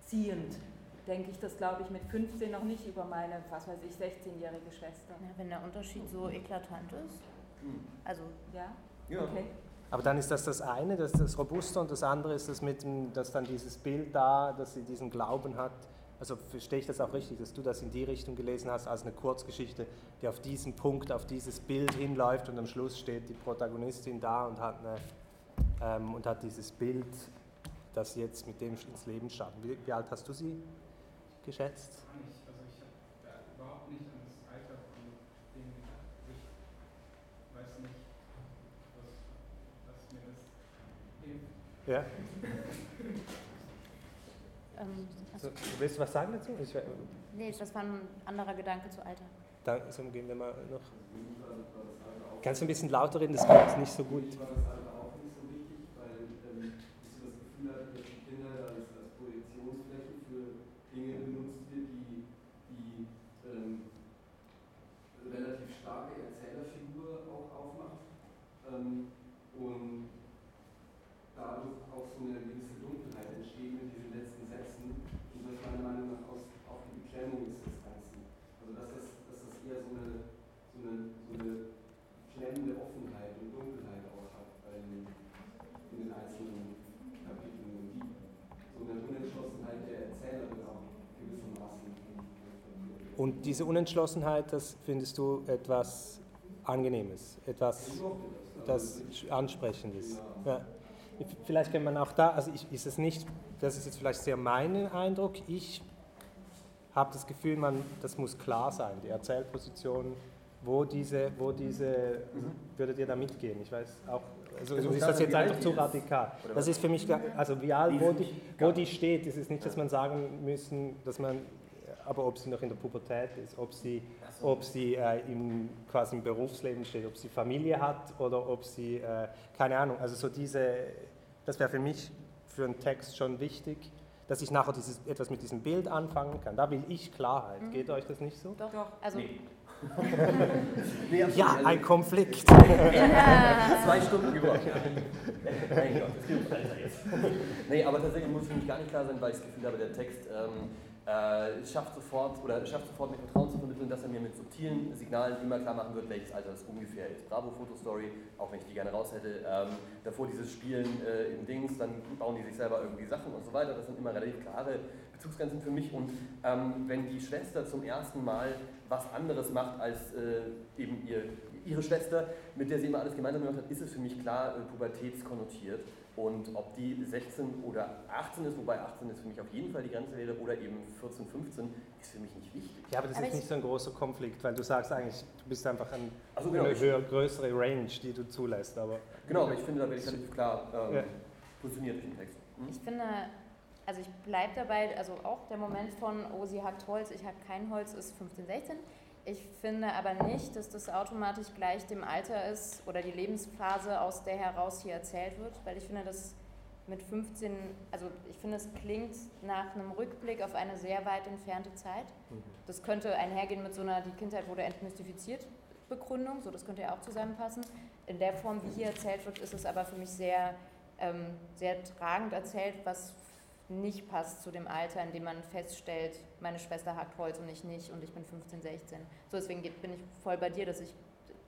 ziehend. Denke ich das, glaube ich, mit 15 noch nicht über meine, was weiß ich, 16-jährige Schwester. Ja, wenn der Unterschied so eklatant ist. Hm. Also, Ja? Ja. Okay. Aber dann ist das das eine, das ist das Robuste und das andere ist das mit dem, dass dann dieses Bild da, dass sie diesen Glauben hat. Also verstehe ich das auch richtig, dass du das in die Richtung gelesen hast, als eine Kurzgeschichte, die auf diesen Punkt, auf dieses Bild hinläuft und am Schluss steht die Protagonistin da und hat, eine, ähm, und hat dieses Bild, das jetzt mit dem ins Leben startet. Wie, wie alt hast du sie geschätzt? Also ich habe da überhaupt nicht an das Alter von dem gedacht. Ich weiß nicht, was, was mir das hilft. Ja. ähm, So, willst du was sagen dazu? Ich, nee, das war ein anderer Gedanke zu Alter. dann so gehen wir mal noch. Kannst du ein bisschen lauter reden, das kommt nicht so gut. Mir war das Alter auch nicht so wichtig, weil ähm, ich so das Gefühl hatte, dass die Kinder als, als Projektionsfläche für Dinge benutzt wird, die, die ähm, relativ starke Erzählerfigur auch aufmacht ähm, und dadurch auch so eine gewisse Dunkelheit entsteht mit diesen letzten Sätzen und das meiner Meinung nach aus, auch die Beklemmung ist des Ganzen. Also dass das, dass das eher so eine, so eine, so eine klemmende Offenheit und Dunkelheit auch hat bei den, in den einzelnen Kapiteln und die so eine Unentschlossenheit der Erzählerin auch gewissermaßen transportiert. Und diese Unentschlossenheit, das findest du etwas Angenehmes, etwas das. Ansprechendes. Ja. Vielleicht kann man auch da, also ich, ist es nicht, das ist jetzt vielleicht sehr mein Eindruck, ich habe das Gefühl, man, das muss klar sein, die Erzählposition, wo diese, wo diese, würdet ihr da mitgehen? Ich weiß auch, also Also ist das jetzt einfach zu radikal. Das ist für mich, also Wie wo die, wo die steht, es ist nicht, dass man sagen müssen, dass man, aber ob sie noch in der Pubertät ist, ob sie, so. ob sie äh, im, quasi im Berufsleben steht, ob sie Familie hat oder ob sie, äh, keine Ahnung, also so diese, das wäre für mich für einen Text schon wichtig, dass ich nachher dieses, etwas mit diesem Bild anfangen kann. Da will ich Klarheit. Mhm. Geht euch das nicht so? Doch, Doch. also Nee. <laughs> Ja, Also, ein Konflikt. <laughs> Zwei Stunden gebraucht. Mein Gott, das Alter jetzt. Nee, aber tatsächlich muss für mich gar nicht klar sein, weil ich das Gefühl habe, der Text ähm, äh, schafft sofort oder schafft sofort mir Vertrauen zu vermitteln, dass er mir mit subtilen Signalen immer klar machen wird, welches Alter das ungefähr ist. Bravo Fotostory, auch wenn ich die gerne raus hätte. Ähm, davor dieses Spielen äh, im Dings, dann bauen die sich selber irgendwie Sachen und so weiter. Das sind immer relativ klare Bezugsgrenzen für mich. Und ähm, wenn die Schwester zum ersten Mal was anderes macht als äh, eben ihr, ihre Schwester, mit der sie immer alles gemeinsam gemacht hat, ist es für mich klar äh, pubertätskonnotiert. Und ob die 16 oder 18 ist, wobei 18 ist für mich auf jeden Fall die Grenze wäre, oder eben 14, 15, ist für mich nicht wichtig. Ja, aber das Aber ist ich- nicht so ein großer Konflikt, weil du sagst eigentlich, du bist einfach ein, Also genau, eine höher, größere Range, die du zulässt. Aber genau, aber ich finde, da werde ich relativ klar ähm, Ja. positioniert den Text. Hm? Ich finde, also ich bleibe dabei, also auch der Moment von, oh, sie hackt Holz, ich hack kein Holz, ist 15, 16. Ich finde aber nicht, dass das automatisch gleich dem Alter ist oder die Lebensphase, aus der heraus hier erzählt wird, weil ich finde, dass mit 15, also ich finde, es klingt nach einem Rückblick auf eine sehr weit entfernte Zeit. Das könnte einhergehen mit so einer, die Kindheit wurde entmystifiziert, Begründung, so das könnte ja auch zusammenpassen. In der Form, wie hier erzählt wird, ist es aber für mich sehr, ähm, sehr tragend erzählt, was nicht passt zu dem Alter, in dem man feststellt, meine Schwester hackt Holz und ich nicht und ich bin 15, 16. So deswegen bin ich voll bei dir, dass ich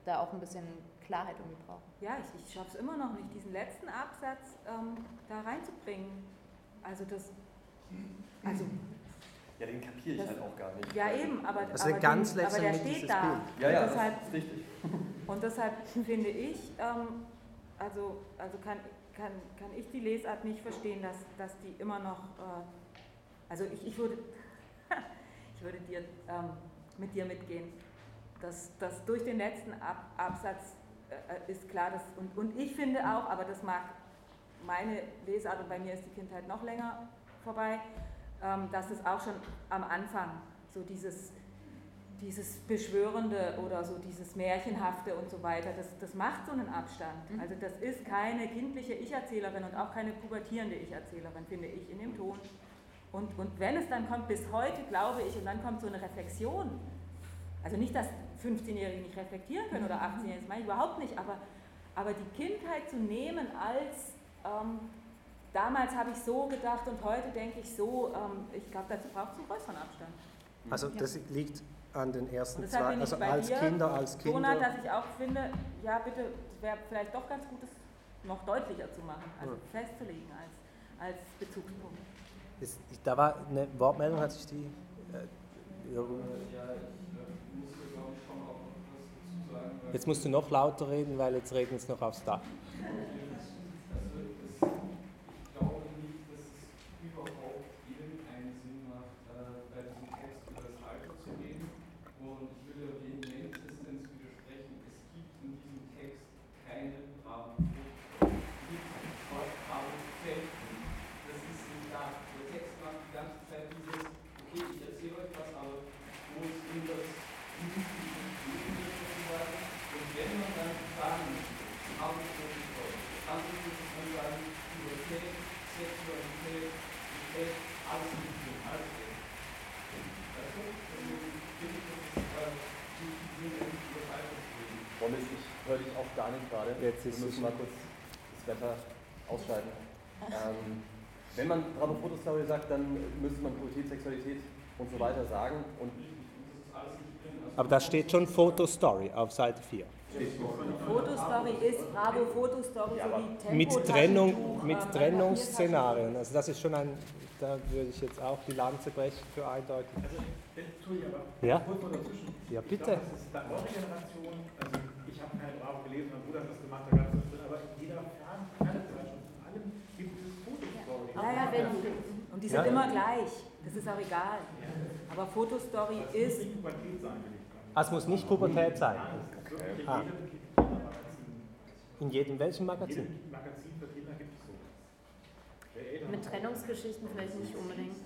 da auch ein bisschen Klarheit irgendwie brauche. Ja, ich, ich schaffe es immer noch nicht, diesen letzten Absatz ähm, da reinzubringen. Also das, also Ja, den kapiere ich Das- halt auch gar nicht. ja eben, aber, Also aber, der ganz den, aber der steht da. Bild. Ja, ja, und deshalb, das ist richtig. <laughs> und deshalb finde ich, ähm, also, also kann, kann, kann ich die Lesart nicht verstehen, dass, dass die immer noch äh, Also ich, ich würde, <laughs> ich würde dir, ähm, mit dir mitgehen, dass, dass durch den letzten Ab Absatz äh, ist klar, dass, und, und ich finde auch, aber das mag meine Lesart und bei mir ist die Kindheit noch länger vorbei, ähm, dass es auch schon am Anfang so dieses, dieses Beschwörende oder so dieses Märchenhafte und so weiter, das, das macht so einen Abstand. Mhm. Also das ist keine kindliche Ich-Erzählerin und auch keine pubertierende Ich-Erzählerin, finde ich, in dem Ton. Und, und wenn es dann kommt, bis heute glaube ich, und dann kommt so eine Reflexion, also nicht, dass 15-Jährige nicht reflektieren können oder 18-Jährige, das meine ich überhaupt nicht, aber, aber die Kindheit zu nehmen als, ähm, damals habe ich so gedacht und heute denke ich so, ähm, ich glaube, dazu braucht es einen größeren Abstand. Also das liegt an den ersten zwei, bin ich also bei als dir, Kinder, als Donat, Kinder. dass ich auch finde, ja bitte, es wäre vielleicht doch ganz gut, es noch deutlicher zu machen, also festzulegen als, als Bezugspunkt. Ist, ich- da war eine Wortmeldung, hat sich die. Äh, ja, äh, jetzt musst du noch lauter reden, weil jetzt regnet es noch aufs Dach. Also es, ich glaube nicht, dass es überhaupt irgendeinen Sinn macht, äh, bei diesem Text über das Alter zu reden. Und ich will der vehementestens widersprechen. Es gibt in diesem Text keine Farben. Es gibt Wort Farbenfelden. Das ist nicht da. Der Text macht die ganze Zeit dieses, okay, ich erzähle euch was, aber wo es in das Jugendliche Leben sozusagen. Und wenn man dann die Farben Farben andere sozusagen sagen, Pubertät, Sexualität, Geschlecht, alles mit dem Alter. Weißt du? Also, finde ich, das ist, äh, die Sinn, über das Alter zu reden. Boris, ich höre nicht gerade. Jetzt ist Wir müssen mal kurz das Wetter ausschalten. <laughs> Ähm, wenn man Bravo Fotostory sagt, dann müsste man Pubertät, Sexualität und so weiter sagen. Und Aber da steht schon Fotostory auf Seite 4. Fotostory ist Bravo Fotostory sowie Tempo Mit Trennung, Taschentuch, mit ähm, Trennungsszenarien. Also das ist schon ein, da würde ich jetzt auch die Lanze brechen für eindeutig. Aber Ja? Ja, Ich bitte. glaube, das ist eure Generation, also ich habe keine Bravo gelesen, mein Bruder hat das gemacht, da gab es das drin, aber in jeder Fern Fernsehzeitschrift, in allem gibt es Fotostory. Ja, ja, wenn, und die sind Ja. immer gleich. Das ist auch egal. Aber Fotostory Das muss ist. nicht Pubertät sein. Ah, es muss nicht Pubertät sein. Nein, ist Ah. in jedem. In welchem In Magazin? jedem Magazin für Kinder gibt es sowas. Mit Trennungsgeschichten vielleicht nicht unbedingt.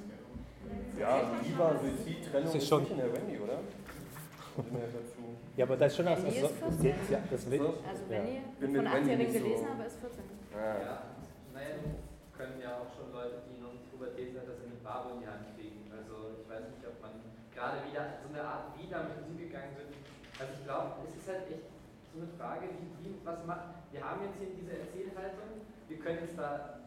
ja, Liebe, Suizid, Trennung Das ist ist schon- nicht in der Randy, oder? Ja, aber das ist schon aus. Randy Also, ist 14. ja, das will, So? Also Ja. wenn ihr Bin von mit Wendy 8-Jährigen nicht so- gelesen habe, ist 14. Ja. Ja, naja, können ja auch schon Leute, die noch nicht Pubertät sind, das in eine Bravo in die Hand kriegen. Also ich weiß nicht, ob man gerade wieder so eine Art wie damit umgegangen wird. Also ich glaube, es ist halt echt so eine Frage, wie, wie was macht. Wir haben jetzt hier diese Erzählhaltung, wir können jetzt da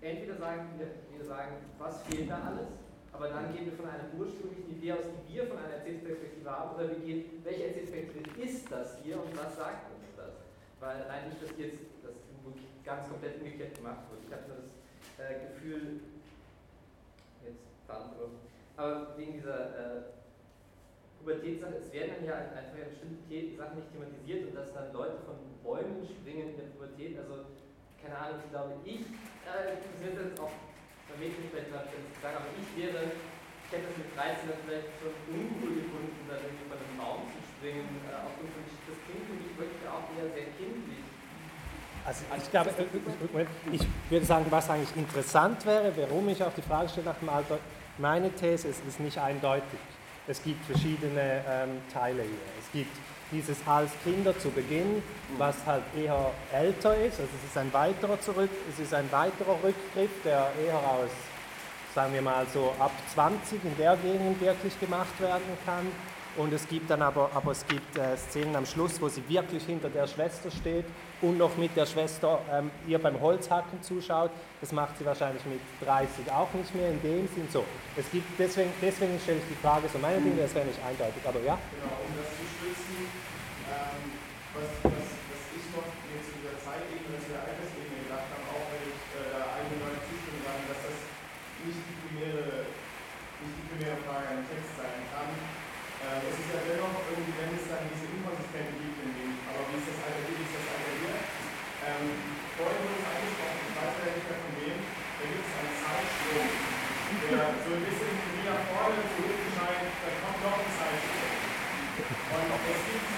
entweder sagen, wir, wir sagen, was fehlt da alles, aber dann gehen wir von einer ursprünglichen Idee aus, die wir von einer Erzählperspektive haben, oder wir gehen, welche Erzählperspektive ist das hier und was sagt uns das? Weil allein nicht, dass jetzt das ganz komplett umgekehrt gemacht wird. Ich habe nur das äh, Gefühl, jetzt verloren, aber wegen dieser äh, Pubertätssache, es werden dann ja einfach bestimmte Sachen nicht thematisiert und dass dann Leute von Bäumen springen in der Pubertät, also keine Ahnung, ich glaube, ich, äh, wird jetzt auch ich hätte das mit 13 dann vielleicht schon uncool gefunden, dann irgendwie Baum zu springen, äh, das klingt für mich wirklich auch eher sehr kindlich. Also ich glaube, äh, ich würde sagen, was eigentlich interessant wäre, warum ich auch die Frage stelle nach dem Alter, meine These ist, es ist nicht eindeutig. Es gibt verschiedene ähm, Teile hier. Es gibt dieses als Kinder zu Beginn, was halt eher älter ist, also es ist ein weiterer zurück, es ist ein weiterer Rückgriff, der eher aus, sagen wir mal so ab 20 in der Gegend wirklich gemacht werden kann. Und es gibt dann aber, aber es gibt äh, Szenen am Schluss, wo sie wirklich hinter der Schwester steht und noch mit der Schwester ähm, ihr beim Holzhacken zuschaut. Das macht sie wahrscheinlich mit 30 auch nicht mehr in dem Sinn so. Es gibt deswegen, deswegen stelle ich die Frage so meine Dinge, das wäre nicht eindeutig, aber ja. Genau, um das zu stützen, ähm, was, was, was ich noch mir zu dieser Zeitebene, zu der Altersebene gedacht habe, auch wenn ich äh, da einige Leute zustimmen kann, dass das nicht die primäre, nicht die primäre Frage an den Text sein kann. Ähm, es ist ja dennoch irgendwie, wenn es dann diese Inkonsistenz gibt, in dem, aber wie ist das Alter hier, wie ist das Alter hier? Ähm, vorhin wurde es angesprochen, ich weiß ja nicht mehr von wem, da gibt es einen Zeitsprung, der so ein bisschen wie nach vorne zu scheint, da kommt noch ein Zeichen. Und es gibt,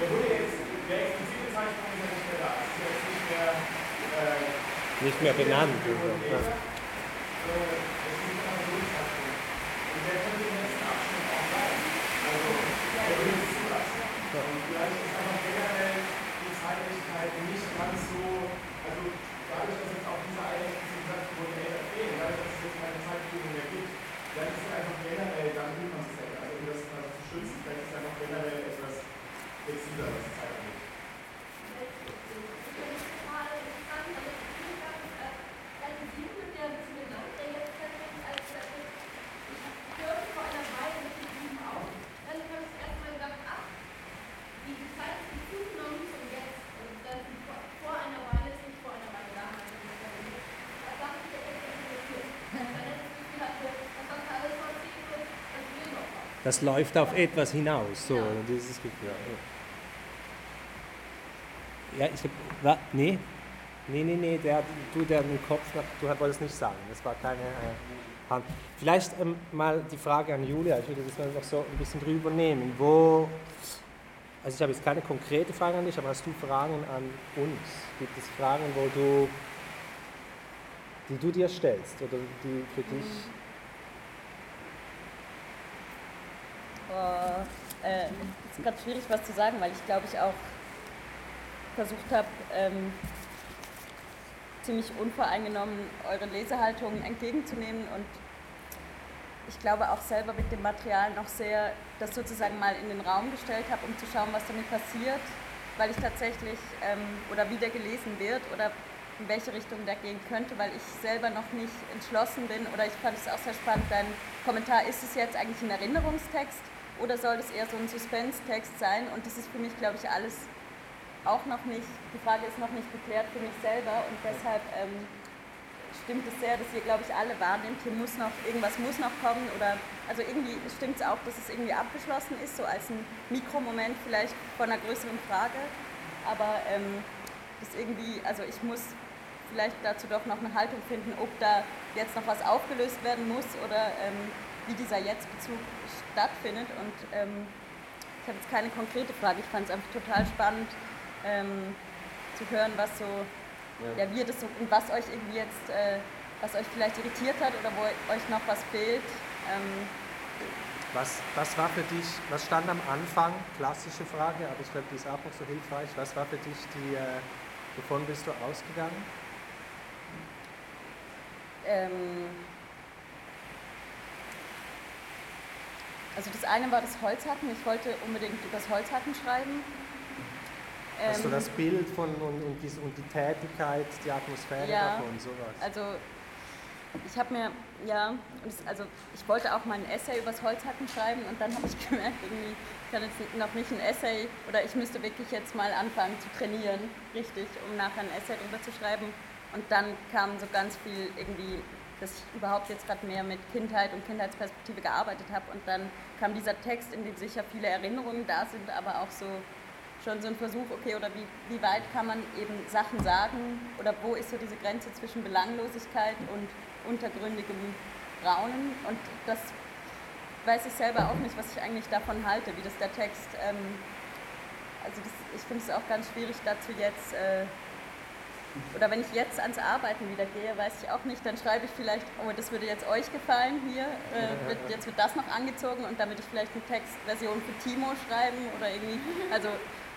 der wurde jetzt, der explizite Zeichnung ist ja nicht mehr da. Es ist jetzt nicht mehr, äh, Nicht mehr benannt. und oder? Ja. Leser. Äh, es gibt eine Durchfassung. Und der könnte im letzten Abschnitt auch sein. Also, der würde es zulassen. Und vielleicht ist einfach generell die Zeitlichkeit nicht ganz so, also dadurch, dass jetzt auch diese eine diese gesagt wurde, ey, erzählen, dadurch, dass es jetzt keine Zeitführung mehr gibt, vielleicht ist es einfach generell dann inkonsistent. Also um das mal zu schützen, vielleicht ist es einfach generell etwas flexibler, was die Zeit angeht. Das läuft auf etwas hinaus, so, dieses Gefühl. Ja, Ja, ich hab, wa, nee, nee, nee, nee, der, du, der den Kopf, nach, du wolltest nicht sagen, das war keine äh, Hand. Vielleicht ähm, mal die Frage an Julia, ich würde das mal noch so ein bisschen drüber nehmen. Wo, also ich habe jetzt keine konkrete Frage an dich, aber hast du Fragen an uns? Gibt es Fragen, wo du, die du dir stellst oder die für dich... Boah, äh, ist gerade schwierig, was zu sagen, weil ich glaube, ich auch versucht habe, ähm, ziemlich unvoreingenommen eure Lesehaltung entgegenzunehmen. Und ich glaube auch selber mit dem Material noch sehr das sozusagen mal in den Raum gestellt habe, um zu schauen, was damit passiert, weil ich tatsächlich ähm, oder wie der gelesen wird oder in welche Richtung der gehen könnte, weil ich selber noch nicht entschlossen bin. Oder ich fand es auch sehr spannend, dein Kommentar, ist es jetzt eigentlich ein Erinnerungstext oder soll es eher so ein Suspense-Text sein? Und das ist für mich, glaube ich, alles auch noch nicht, die Frage ist noch nicht geklärt für mich selber. Und deshalb ähm, stimmt es sehr, dass ihr, glaube ich, alle wahrnehmt, hier muss noch, irgendwas muss noch kommen oder, also irgendwie stimmt es auch, dass es irgendwie abgeschlossen ist, so als ein Mikromoment vielleicht von einer größeren Frage, aber ähm, das irgendwie, also ich muss vielleicht dazu doch noch eine Haltung finden, ob da jetzt noch was aufgelöst werden muss oder ähm, wie dieser Jetzt-Bezug stattfindet und ähm, ich habe jetzt keine konkrete Frage, ich fand es einfach total spannend, ähm, zu hören, was so, ja. wie ihr das so, und was euch irgendwie jetzt, äh, was euch vielleicht irritiert hat oder wo euch noch was fehlt. Ähm, Was, was war für dich, was stand am Anfang, klassische Frage, aber ich glaube, die ist auch noch so hilfreich. Was war für dich die, äh, wovon bist du ausgegangen? ähm, also das eine war das Holzhacken, ich wollte unbedingt über das Holzhacken schreiben. Hast du Ähm, das Bild von und, und, die, und die Tätigkeit, die Atmosphäre Ja, davon, sowas? Also ich habe mir, ja, also ich wollte auch mal ein Essay über das Holzhacken schreiben und dann habe ich <laughs> gemerkt, irgendwie ich kann jetzt noch nicht ein Essay oder ich müsste wirklich jetzt mal anfangen zu trainieren, richtig, um nachher ein Essay darüber zu schreiben. Und dann kam so ganz viel irgendwie, dass ich überhaupt jetzt gerade mehr mit Kindheit und Kindheitsperspektive gearbeitet habe und dann kam dieser Text, in dem sicher viele Erinnerungen da sind, aber auch so schon so ein Versuch, okay, oder wie, wie weit kann man eben Sachen sagen? Oder wo ist so diese Grenze zwischen Belanglosigkeit und untergründigem Raunen? Und das weiß ich selber auch nicht, was ich eigentlich davon halte, wie das der Text, ähm, also das, ich finde es auch ganz schwierig dazu jetzt, äh, oder wenn ich jetzt ans Arbeiten wieder gehe, weiß ich auch nicht, dann schreibe ich vielleicht, oh, das würde jetzt euch gefallen hier, äh, wird, jetzt wird das noch angezogen und würde ich vielleicht eine Textversion für Timo schreiben oder irgendwie, also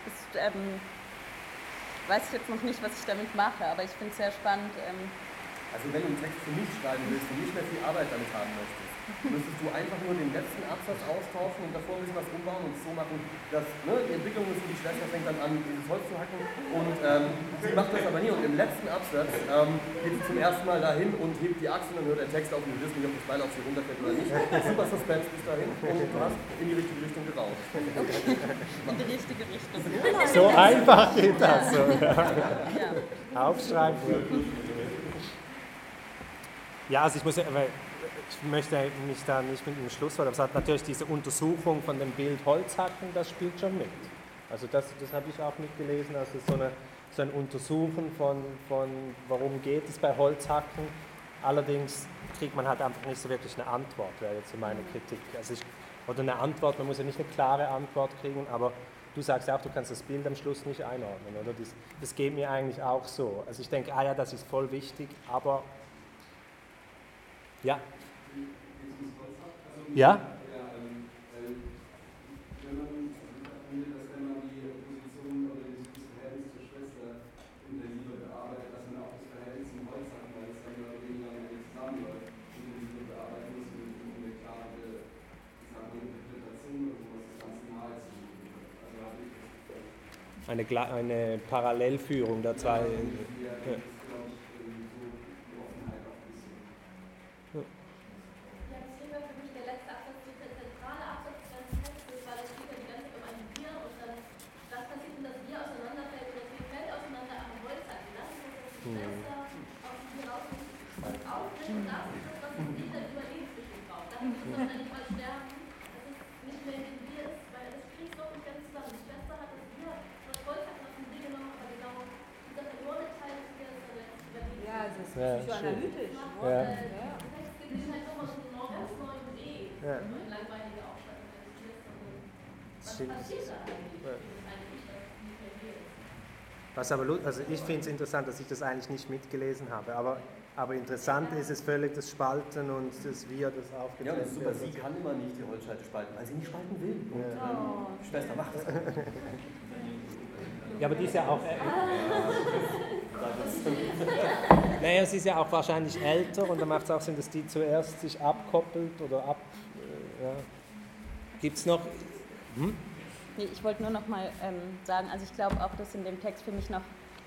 das ähm, weiß ich jetzt noch nicht, was ich damit mache, aber ich finde es sehr spannend. Ähm, Also wenn du einen Text für mich schreiben willst und nicht mehr viel Arbeit damit haben möchtest, müsstest du einfach nur den letzten Absatz austauschen und davor ein bisschen was umbauen und es so machen, dass ne, die Entwicklung ist, die Schwester fängt dann an, dieses Holz zu hacken und ähm, sie macht das aber nie und im letzten Absatz ähm, geht sie zum ersten Mal dahin und hebt die Axt und dann hört der Text auf und wir wissen nicht, ob das Bein auf sie runterfällt oder nicht. Super Suspense bis dahin und du hast in die richtige Richtung geraucht. in die richtige Richtung. So einfach geht das. So. Ja. Aufschreiben. Ja, also ich muss, ja- weil ich möchte mich da nicht mit einem Schlusswort, aber es hat natürlich diese Untersuchung von dem Bild Holzhacken, das spielt schon mit. Also das, das habe ich auch mitgelesen, also so, eine, so ein Untersuchen von, von, warum geht es bei Holzhacken, Allerdings kriegt man halt einfach nicht so wirklich eine Antwort, wäre jetzt so meine Kritik. Also ich, oder eine Antwort, man muss ja nicht eine klare Antwort kriegen, aber du sagst ja auch, du kannst das Bild am Schluss nicht einordnen, oder? Das, das geht mir eigentlich auch so. Also ich denke, ah ja, das ist voll wichtig, aber ja. Ja? wenn man, wenn wir das einmal die Position oder das Verhältnis zur Schwester intensiver bearbeitet, dass man auch das Verhältnis zum Holz hat, weil es dann mehr oder weniger mit zusammenläuft, intensiver bearbeiten muss, eine eine Parallelführung der zwei. Ja, Ja. das ist, glaube ich, irgendwie so die Offenheit auch ein bisschen. Ja, deswegen war für mich der letzte Absatz so der zentrale Absatz des ganzen Textes, weil es geht ja die ganze Zeit um ein Wir und dann, was passiert, wenn das Wir auseinanderfällt oder das Wir fällt auseinander am Holz hat. Wir lassen uns das die Schwester aus dem Wir raus und aufbringt und das ist das, was uns nicht dann überlebensbestimmt braucht. Dafür muss man dann nicht mal sterben, dass es nicht mehr in dem Wir ist, weil das kriegt doch nicht ganz zusammen. Die Schwester hat das Wir, das Holz hat das Wir genommen, aber genau dieser verlorene Teil des Wir ist dann jetzt überlebt. Ja, es ist Ja, psychoanalytisch. Ja. Ja. Text ist halt nochmal so eine ganz neue Idee. Ja. So eine langweilige Aufschreibung eines Tieres. Was Stimmt. passiert da eigentlich? Ja. Das ist eigentlich das nicht mehr hier ist. Was aber, also ich finde es interessant, dass ich das eigentlich nicht mitgelesen habe, aber, aber interessant ist es völlig das Spalten und das Wir, das Ja, aufgeteilt das ist super. Sie kann immer nicht die Holzscheite spalten, weil sie nicht spalten will. Und Ja. ähm, die Schwester macht das. <laughs> Ja, aber die ist ja auch. Äh, <laughs> naja, sie ist ja auch wahrscheinlich älter und dann macht es auch Sinn, dass die zuerst sich abkoppelt oder ab. Äh, ja. Gibt es noch. Hm? Nee, ich wollte nur noch mal ähm, sagen, also ich glaube auch, dass in dem Text für mich noch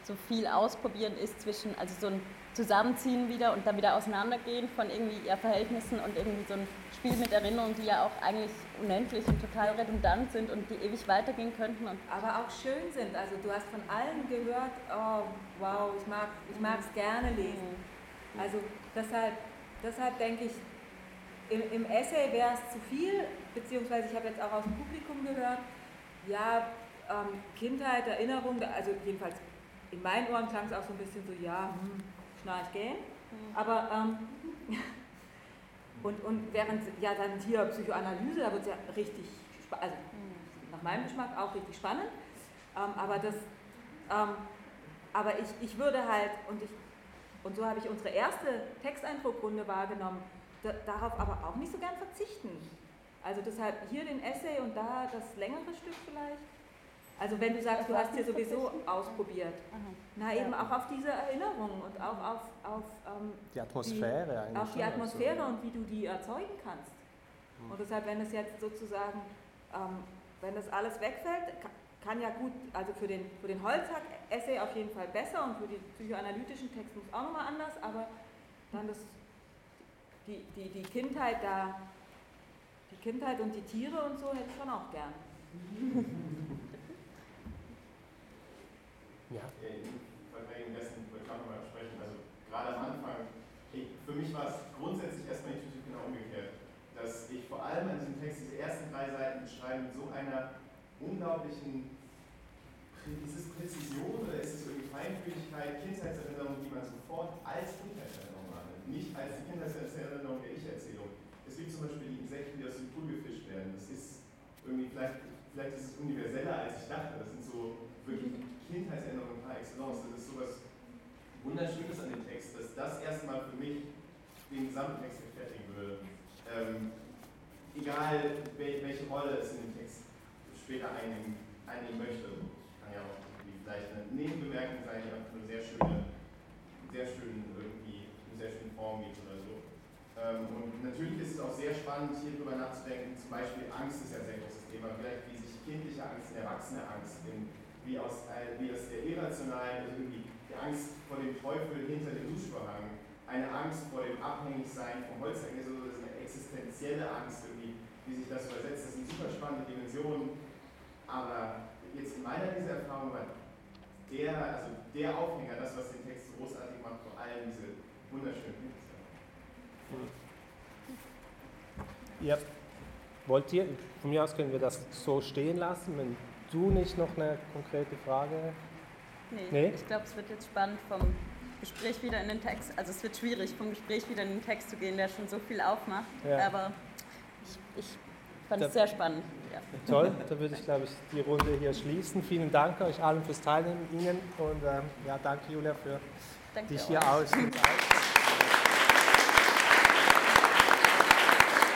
so viel ausprobieren ist zwischen, also so ein Zusammenziehen wieder und dann wieder auseinandergehen von irgendwie ja, Verhältnissen und irgendwie so ein Spiel mit Erinnerungen, die ja auch eigentlich unendlich und total redundant sind und die ewig weitergehen könnten. Und aber auch schön sind. Also du hast von allen gehört, oh wow, ich mag ich mag's gerne lesen. Also deshalb, deshalb denke ich, im, im Essay wäre es zu viel, beziehungsweise ich habe jetzt auch aus dem Publikum gehört, ja, ähm, Kindheit, Erinnerung, also jedenfalls in meinen Ohren klang es auch so ein bisschen so, ja, hm, schnarch gehen. Aber ähm, <laughs> und, und während ja dann hier Psychoanalyse, da wird es ja richtig, also nach meinem Geschmack auch richtig spannend. Ähm, aber das, ähm, aber ich, ich würde halt, und ich, und so habe ich unsere erste Texteindruckrunde wahrgenommen, da, darauf aber auch nicht so gern verzichten. Also deshalb hier den Essay und da das längere Stück vielleicht. Also wenn du sagst, du hast hier sowieso ausprobiert. Na eben auch auf diese Erinnerungen und auch auf, auf ähm, Die Atmosphäre die, eigentlich Auf die Atmosphäre und wie du die erzeugen kannst. Und deshalb, wenn es jetzt sozusagen, ähm, wenn das alles wegfällt, ka- kann ja gut, also für den, für den Holzhack-Essay auf jeden Fall besser und für die psychoanalytischen Texte muss auch nochmal anders, aber dann das, die, die, die Kindheit da, die Kindheit und die Tiere und so hätte ich schon auch gern. Ja. Verträgen dessen wollte ich auch nochmal sprechen. Also gerade am Anfang, ich, für mich war es grundsätzlich erstmal intuitiv genau umgekehrt. Dass ich vor allem an diesem Text diese ersten drei Seiten beschreiben mit so einer unglaublichen ist es Präzision oder ist es irgendwie Feinfühligkeit, Kindheitserinnerung, die man sofort als Kindheitserinnerung wahrnimmt, nicht als die Kindheitserinnerung der Ich-Erzählung. Es gibt zum Beispiel die Insekten, die aus dem Pool gefischt werden. Das ist irgendwie, vielleicht, vielleicht ist es universeller, als ich dachte. Das sind so wirklich Kindheitserinnerungen par excellence. Das ist sowas Wunderschönes an dem Text, dass das erstmal für mich den gesamten Text rechtfertigen würde. Ähm, egal wel, welche Rolle es in dem Text später einnehmen, einnehmen möchte. Kann ja auch vielleicht eine Nebenbemerkung sein, die einfach eine sehr schöne, sehr schön irgendwie, eine sehr schöne Form gibt oder so. Ähm, und natürlich ist es auch sehr spannend, hier drüber nachzudenken. Zum Beispiel Angst ist ja ein sehr großes Thema. Vielleicht wie sich kindliche Angst in erwachsene Angst, in, wie, aus, äh, wie aus der irrationalen, also irgendwie die Angst vor dem Teufel hinter dem Duschvorhang, eine Angst vor dem Abhängigsein vom Holzhänger, so das ist eine existenzielle Angst, irgendwie, wie sich das übersetzt. Das sind super spannende Dimensionen. Aber jetzt in meiner Leseerfahrung war der, also der Aufhänger, das, was den Text so großartig macht, vor allem diese wunderschönen Texte. Ja. Wollt ihr, von mir aus können wir das so stehen lassen, wenn du nicht noch eine konkrete Frage nee, Nee? ich glaube, es wird jetzt spannend vom Gespräch wieder in den Text. Also es wird schwierig, vom Gespräch wieder in den Text zu gehen, der schon so viel aufmacht. Ja. Aber ich, ich fand Da- es sehr spannend. Ja. Toll, da würde ich, glaube ich, die Runde hier schließen. Vielen Dank euch allen fürs Teilnehmen, Ihnen und ähm, ja, danke Julia für Danke dich hier aus.